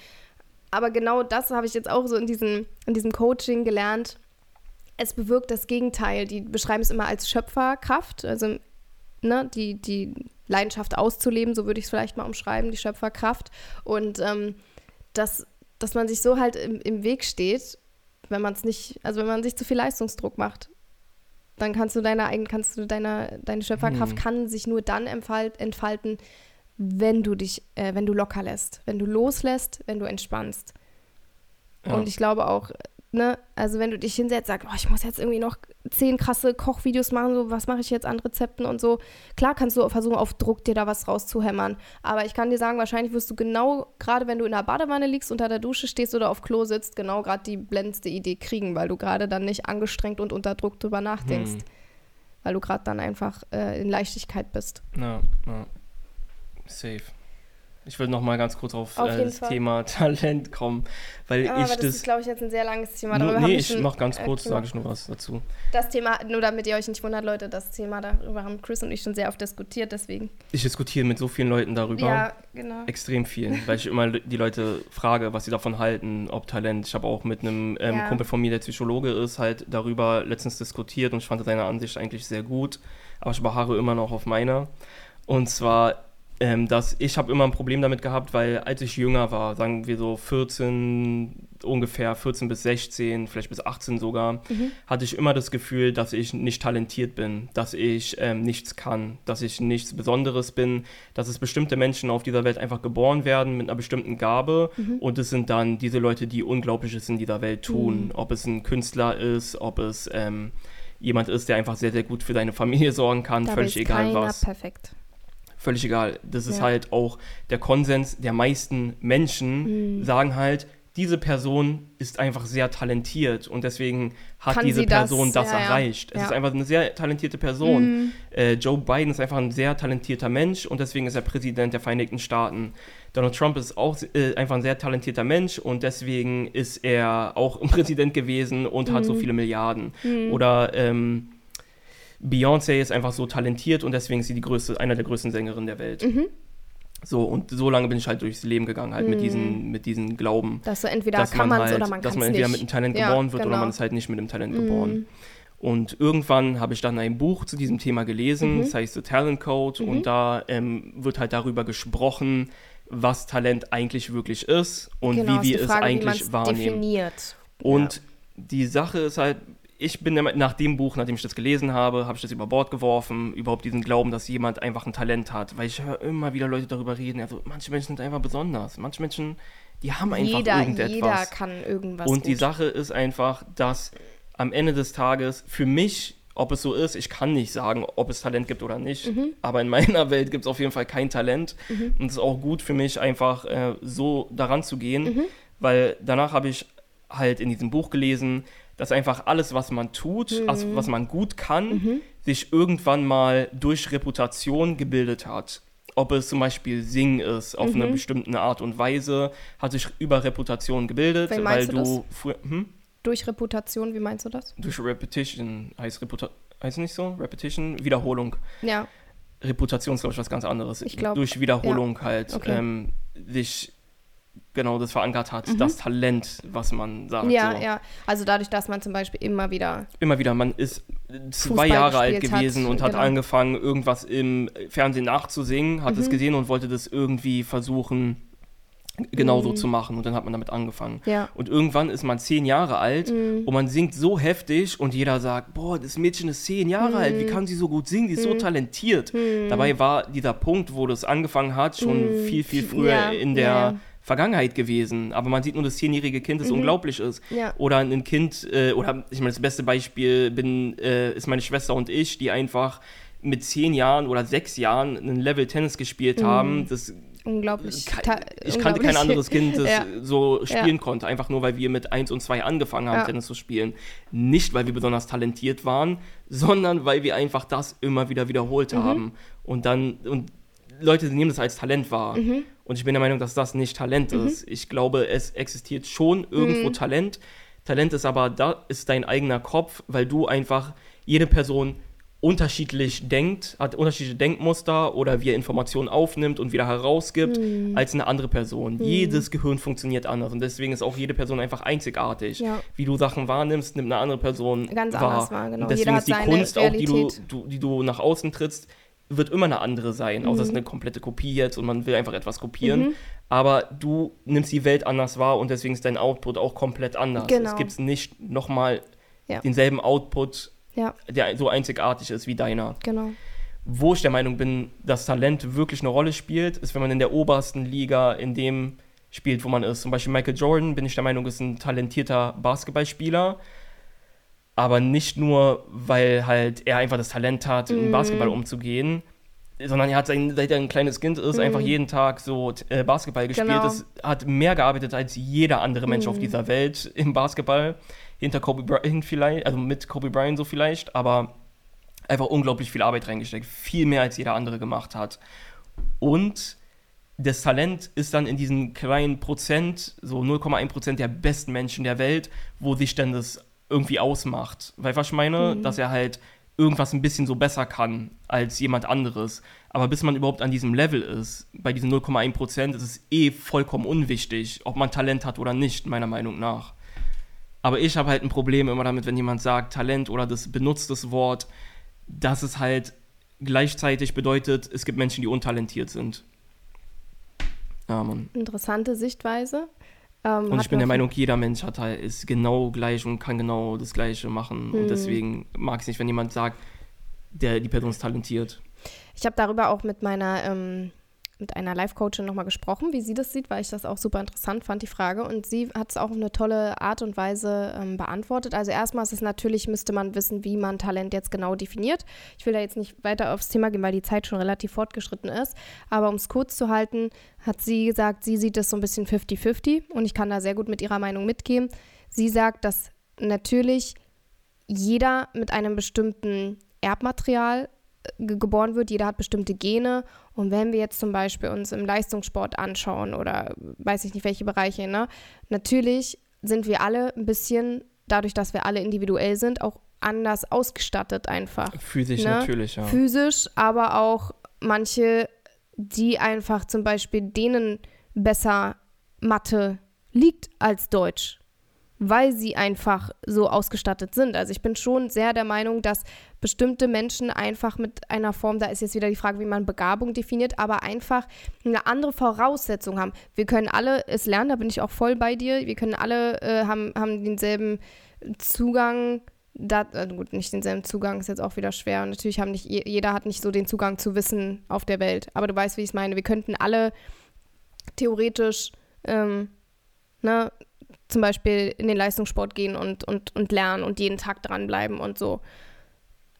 aber genau das habe ich jetzt auch so in diesem, in diesem Coaching gelernt. Es bewirkt das Gegenteil. Die beschreiben es immer als Schöpferkraft, also ne, die, die Leidenschaft auszuleben, so würde ich es vielleicht mal umschreiben, die Schöpferkraft. Und ähm, dass, dass man sich so halt im, im Weg steht, wenn man es nicht, also wenn man sich zu viel Leistungsdruck macht. Dann kannst du deine eigene, kannst du deine, deine Schöpferkraft Hm. kann sich nur dann entfalt, entfalten, wenn du dich, äh, wenn du locker lässt, wenn du loslässt, wenn du entspannst. Ja. Und ich glaube auch, ne, also wenn du dich hinsetzt, sagst, oh, ich muss jetzt irgendwie noch zehn krasse Kochvideos machen, so was mache ich jetzt an Rezepten und so. Klar kannst du versuchen, auf Druck dir da was rauszuhämmern. Aber ich kann dir sagen, wahrscheinlich wirst du genau, gerade wenn du in der Badewanne liegst, unter der Dusche stehst oder auf Klo sitzt, genau gerade die blendendste Idee kriegen, weil du gerade dann nicht angestrengt und unter Druck drüber nachdenkst. Hm. Weil du gerade dann einfach äh, in Leichtigkeit bist. Ja, ja. Safe. Ich will noch mal ganz kurz auf, Auf äh, das Fall. Thema Talent kommen, weil Ah, aber ich das, das. ist, glaube ich, jetzt ein sehr langes Thema. Darüber nee, ich schon- mach ganz äh, kurz, genau. sage ich nur was dazu. Das Thema, nur damit ihr euch nicht wundert, Leute, das Thema, darüber haben Chris und ich schon sehr oft diskutiert, deswegen. Ich diskutiere mit so vielen Leuten darüber. Ja, genau. Extrem vielen, weil ich immer die Leute frage, was sie davon halten, ob Talent. Ich habe auch mit einem ähm, Ja. Kumpel von mir, der Psychologe ist, halt darüber letztens diskutiert und ich fand seine Ansicht eigentlich sehr gut, aber ich beharre immer noch auf meiner. Und zwar, ähm, dass ich habe immer ein Problem damit gehabt, weil als ich jünger war, sagen wir so 14, ungefähr 14 bis 16, vielleicht bis 18 sogar, hatte ich immer das Gefühl, dass ich nicht talentiert bin, dass ich ähm, nichts kann, dass ich nichts Besonderes bin, dass es bestimmte Menschen auf dieser Welt einfach geboren werden mit einer bestimmten Gabe und es sind dann diese Leute, die Unglaubliches in dieser Welt tun. Ob es ein Künstler ist, ob es ähm, jemand ist, der einfach sehr, sehr gut für deine Familie sorgen kann, Dabei völlig ist egal keiner was perfekt. Völlig egal. Das ist Ja. halt auch der Konsens der meisten Menschen, sagen halt, diese Person ist einfach sehr talentiert und deswegen hat Kann diese Person das, das ja, erreicht. Ja. Es ist einfach eine sehr talentierte Person. Mhm. Äh, Joe Biden ist einfach ein sehr talentierter Mensch und deswegen ist er Präsident der Vereinigten Staaten. Donald Trump ist auch äh, einfach ein sehr talentierter Mensch und deswegen ist er auch Präsident gewesen und mhm. hat so mhm. viele Milliarden. Mhm. Oder ähm, Beyoncé ist einfach so talentiert und deswegen ist sie die größte, einer der größten Sängerinnen der Welt. Mhm. So, und so lange bin ich halt durchs Leben gegangen, halt mm. mit, diesen, mhm. mit diesen Glauben. Dass du entweder dass kann man halt, oder man Dass man entweder nicht. mit einem Talent ja, geboren wird genau. oder man ist halt nicht mit einem Talent mm. geboren. Und irgendwann habe ich dann ein Buch zu diesem Thema gelesen, mhm. das heißt The Talent Code, mhm. und da ähm, wird halt darüber gesprochen, was Talent eigentlich wirklich ist und genau, wie wir Frage, es eigentlich wahrnehmen. Definiert. Und ja. die Sache ist halt, ich bin nach dem Buch, nachdem ich das gelesen habe, habe ich das über Bord geworfen, überhaupt diesen Glauben, dass jemand einfach ein Talent hat. Weil ich höre immer wieder Leute darüber reden, also manche Menschen sind einfach besonders. Manche Menschen, die haben einfach jeder, irgendetwas. Jeder kann irgendwas. Und gut. die Sache ist einfach, dass am Ende des Tages für mich, ob es so ist, ich kann nicht sagen, ob es Talent gibt oder nicht. Mhm. Aber in meiner Welt gibt es auf jeden Fall kein Talent. Mhm. Und es ist auch gut für mich, einfach äh, so daran zu gehen, mhm. weil danach habe ich halt in diesem Buch gelesen, dass einfach alles, was man tut, mhm. also was man gut kann, mhm. sich irgendwann mal durch Reputation gebildet hat. Ob es zum Beispiel Singen ist, auf mhm. eine bestimmte Art und Weise, hat sich über Reputation gebildet, weil du, du. Hm? Durch Reputation, wie meinst du das? Durch Repetition heißt Reputation, heißt nicht so? Repetition, Wiederholung. Ja. Reputation ist, glaube ich, was ganz anderes. Ich glaube. Durch Wiederholung ja. halt okay. ähm, sich genau das verankert hat, mhm. das Talent, was man sagt. Ja, so. ja. Also dadurch, dass man zum Beispiel immer wieder. Immer wieder, man ist zwei Jahre alt gewesen hat, und hat genau. angefangen, irgendwas im Fernsehen nachzusingen, hat mhm. es gesehen und wollte das irgendwie versuchen, genauso mhm. zu machen. Und dann hat man damit angefangen. Ja. Und irgendwann ist man zehn Jahre alt mhm. und man singt so heftig und jeder sagt, boah, das Mädchen ist zehn Jahre mhm. alt, wie mhm. kann sie so gut singen, die ist so mhm. talentiert. Mhm. Dabei war dieser Punkt, wo das angefangen hat, schon viel, viel früher ja. in der ja. Vergangenheit gewesen. Aber man sieht nur das zehnjährige Kind, das unglaublich ist. Ja. Oder ein Kind, äh, oder ich meine, das beste Beispiel bin, äh, ist meine Schwester und ich, die einfach mit zehn Jahren oder sechs Jahren ein Level Tennis gespielt haben. Das unglaublich. Kein, ich kannte kein anderes Kind, das ja. so spielen ja. konnte, einfach nur, weil wir mit 1 und 2 angefangen haben, ja. Tennis zu spielen. Nicht, weil wir besonders talentiert waren, sondern weil wir einfach das immer wieder wiederholt mhm. haben. Und dann, und Leute nehmen das als Talent wahr. Mhm. Und ich bin der Meinung, dass das nicht Talent mhm. ist. Ich glaube, es existiert schon irgendwo mhm. Talent. Talent ist aber, da ist dein eigener Kopf, weil du einfach jede Person unterschiedlich denkt, hat unterschiedliche Denkmuster oder wie er Informationen aufnimmt und wieder herausgibt hm. als eine andere Person. Hm. Jedes Gehirn funktioniert anders und deswegen ist auch jede Person einfach einzigartig. Ja. Wie du Sachen wahrnimmst, nimmt eine andere Person Ganz wahr. anders wahr, genau. Deswegen ist die Kunst Realität. auch, die du, du, die du nach außen trittst, wird immer eine andere sein, mhm. außer es ist eine komplette Kopie jetzt und man will einfach etwas kopieren. Mhm. Aber du nimmst die Welt anders wahr und deswegen ist dein Output auch komplett anders. Genau. Es gibt nicht nochmal ja. denselben Output ja. der so einzigartig ist wie deiner. Genau. Wo ich der Meinung bin, dass Talent wirklich eine Rolle spielt, ist, wenn man in der obersten Liga in dem spielt, wo man ist. Zum Beispiel Michael Jordan, bin ich der Meinung, ist ein talentierter Basketballspieler. Aber nicht nur, weil halt er einfach das Talent hat, mm. im Basketball umzugehen, sondern er hat sein, seit er ein kleines Kind ist, mm. einfach jeden Tag so äh, Basketball gespielt. Genau. Es hat mehr gearbeitet als jeder andere Mensch mm. auf dieser Welt im Basketball hinter Kobe Bryant vielleicht, also mit Kobe Bryant so vielleicht, aber einfach unglaublich viel Arbeit reingesteckt. Viel mehr als jeder andere gemacht hat. Und das Talent ist dann in diesem kleinen Prozent, so 0,1 Prozent der besten Menschen der Welt, wo sich dann das irgendwie ausmacht. Weil was ich meine, mhm. dass er halt irgendwas ein bisschen so besser kann als jemand anderes. Aber bis man überhaupt an diesem Level ist, bei diesen 0,1 Prozent, ist es eh vollkommen unwichtig, ob man Talent hat oder nicht, meiner Meinung nach. Aber ich habe halt ein Problem immer damit, wenn jemand sagt Talent oder das benutzt das Wort, dass es halt gleichzeitig bedeutet, es gibt Menschen, die untalentiert sind. Ja, Mann. Interessante Sichtweise. Ähm, und ich bin der Meinung, jeder Mensch hat halt, ist genau gleich und kann genau das Gleiche machen. Hm. Und deswegen mag ich es nicht, wenn jemand sagt, der, die Person ist talentiert. Ich habe darüber auch mit meiner ähm, mit einer Life-Coachin nochmal gesprochen, wie sie das sieht, weil ich das auch super interessant fand, die Frage. Und sie hat es auch auf eine tolle Art und Weise ähm, beantwortet. Also erstmal ist es natürlich, müsste man wissen, wie man Talent jetzt genau definiert. Ich will da jetzt nicht weiter aufs Thema gehen, weil die Zeit schon relativ fortgeschritten ist. Aber um es kurz zu halten, hat sie gesagt, sie sieht das so ein bisschen 50-50 und ich kann da sehr gut mit ihrer Meinung mitgehen. Sie sagt, dass natürlich jeder mit einem bestimmten Erbmaterial geboren wird, jeder hat bestimmte Gene. Und wenn wir jetzt zum Beispiel uns im Leistungssport anschauen oder weiß ich nicht welche Bereiche, ne, natürlich sind wir alle ein bisschen, dadurch, dass wir alle individuell sind, auch anders ausgestattet einfach. Physisch ne? natürlich, ja. Physisch, aber auch manche, die einfach zum Beispiel denen besser Mathe liegt als Deutsch weil sie einfach so ausgestattet sind. Also ich bin schon sehr der Meinung, dass bestimmte Menschen einfach mit einer Form, da ist jetzt wieder die Frage, wie man Begabung definiert, aber einfach eine andere Voraussetzung haben. Wir können alle es lernen, da bin ich auch voll bei dir. Wir können alle äh, haben, haben denselben Zugang. Da, also gut, nicht denselben Zugang ist jetzt auch wieder schwer. Und natürlich haben nicht jeder hat nicht so den Zugang zu Wissen auf der Welt. Aber du weißt, wie ich es meine. Wir könnten alle theoretisch ähm, ne, zum Beispiel in den Leistungssport gehen und, und, und lernen und jeden Tag dranbleiben und so.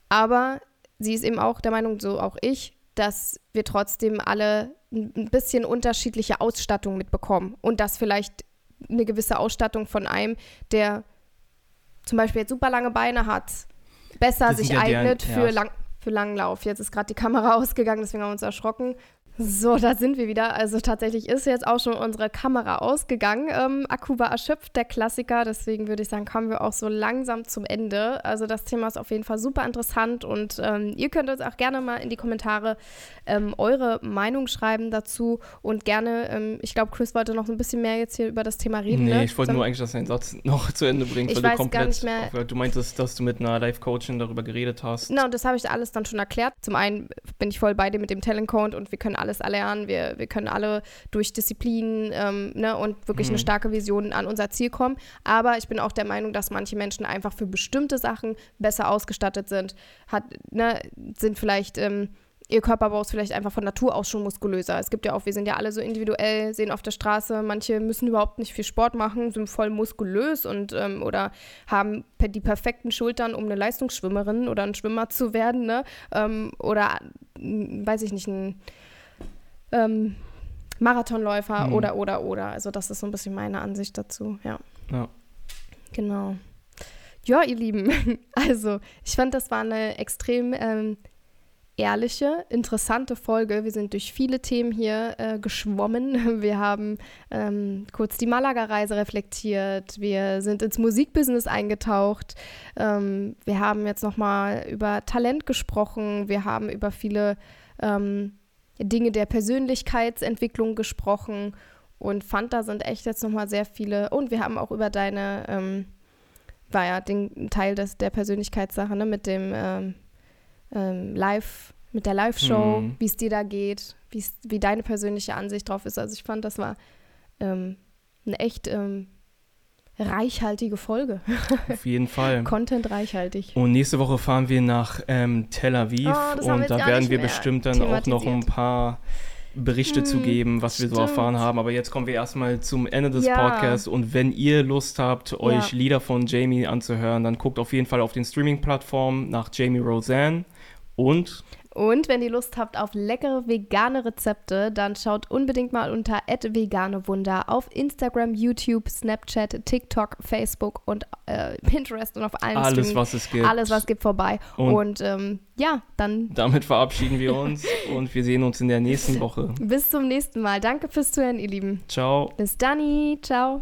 Aber sie ist eben auch der Meinung, so auch ich, dass wir trotzdem alle ein bisschen unterschiedliche Ausstattung mitbekommen und dass vielleicht eine gewisse Ausstattung von einem, der zum Beispiel jetzt super lange Beine hat, besser sich ja eignet deren, ja. für, Lang, für Langlauf. Jetzt ist gerade die Kamera ausgegangen, deswegen haben wir uns erschrocken. So, da sind wir wieder. Also tatsächlich ist jetzt auch schon unsere Kamera ausgegangen. Ähm, Akku war erschöpft, der Klassiker. Deswegen würde ich sagen, kommen wir auch so langsam zum Ende. Also das Thema ist auf jeden Fall super interessant und ähm, ihr könnt uns auch gerne mal in die Kommentare ähm, eure Meinung schreiben dazu und gerne, ähm, ich glaube, Chris wollte noch ein bisschen mehr jetzt hier über das Thema reden. Nee, ne? ich wollte nur eigentlich, dass dein Satz noch zu Ende bringt, weil weiß du komplett, gar nicht mehr. Auf, du meintest, dass du mit einer Live-Coachin darüber geredet hast. Na, und das habe ich alles dann schon erklärt. Zum einen bin ich voll bei dir mit dem Talent Count und wir können alle alles erlernen, wir, wir können alle durch Disziplin ähm, ne, und wirklich mhm. eine starke Vision an unser Ziel kommen. Aber ich bin auch der Meinung, dass manche Menschen einfach für bestimmte Sachen besser ausgestattet sind, hat, ne, sind vielleicht. Ähm, ihr Körperbau ist vielleicht einfach von Natur aus schon muskulöser. Es gibt ja auch, wir sind ja alle so individuell, sehen auf der Straße, manche müssen überhaupt nicht viel Sport machen, sind voll muskulös und ähm, oder haben die perfekten Schultern, um eine Leistungsschwimmerin oder ein Schwimmer zu werden, ne? Ähm, oder weiß ich nicht, ein ähm, Marathonläufer mhm. oder, oder, oder. Also das ist so ein bisschen meine Ansicht dazu, ja. Ja. Genau. Ja, ihr Lieben, also ich fand, das war eine extrem ähm, ehrliche, interessante Folge. Wir sind durch viele Themen hier äh, geschwommen. Wir haben ähm, kurz die Malaga-Reise reflektiert. Wir sind ins Musikbusiness eingetaucht. Ähm, wir haben jetzt nochmal über Talent gesprochen. Wir haben über viele ähm, Dinge der Persönlichkeitsentwicklung gesprochen und fand, da sind echt jetzt nochmal sehr viele. Und wir haben auch über deine, ähm, war ja den Teil des, der Persönlichkeitssache, ne, mit dem ähm, ähm, Live, mit der Live-Show, mhm. wie es dir da geht, wie deine persönliche Ansicht drauf ist. Also ich fand, das war ähm, eine echt ähm, reichhaltige Folge. Auf jeden Fall. Content reichhaltig. Und nächste Woche fahren wir nach ähm, Tel Aviv oh, und da werden wir bestimmt dann auch noch ein paar Berichte hm, zu geben, was wir so erfahren haben. Aber jetzt kommen wir erstmal zum Ende des ja. Podcasts. Und wenn ihr Lust habt, euch ja. Lieder von Jamie anzuhören, dann guckt auf jeden Fall auf den Streaming-Plattformen nach Jamie Roseanne. Und und wenn ihr Lust habt auf leckere vegane Rezepte, dann schaut unbedingt mal unter @veganewunder auf Instagram, YouTube, Snapchat, TikTok, Facebook und äh, Pinterest und auf allen Alles, Streaming, was es gibt. Alles, was es gibt, vorbei. Und, und ähm, ja, dann. Damit verabschieden wir uns und wir sehen uns in der nächsten Woche. Bis zum nächsten Mal. Danke fürs Zuhören, ihr Lieben. Ciao. Bis dann. Ciao.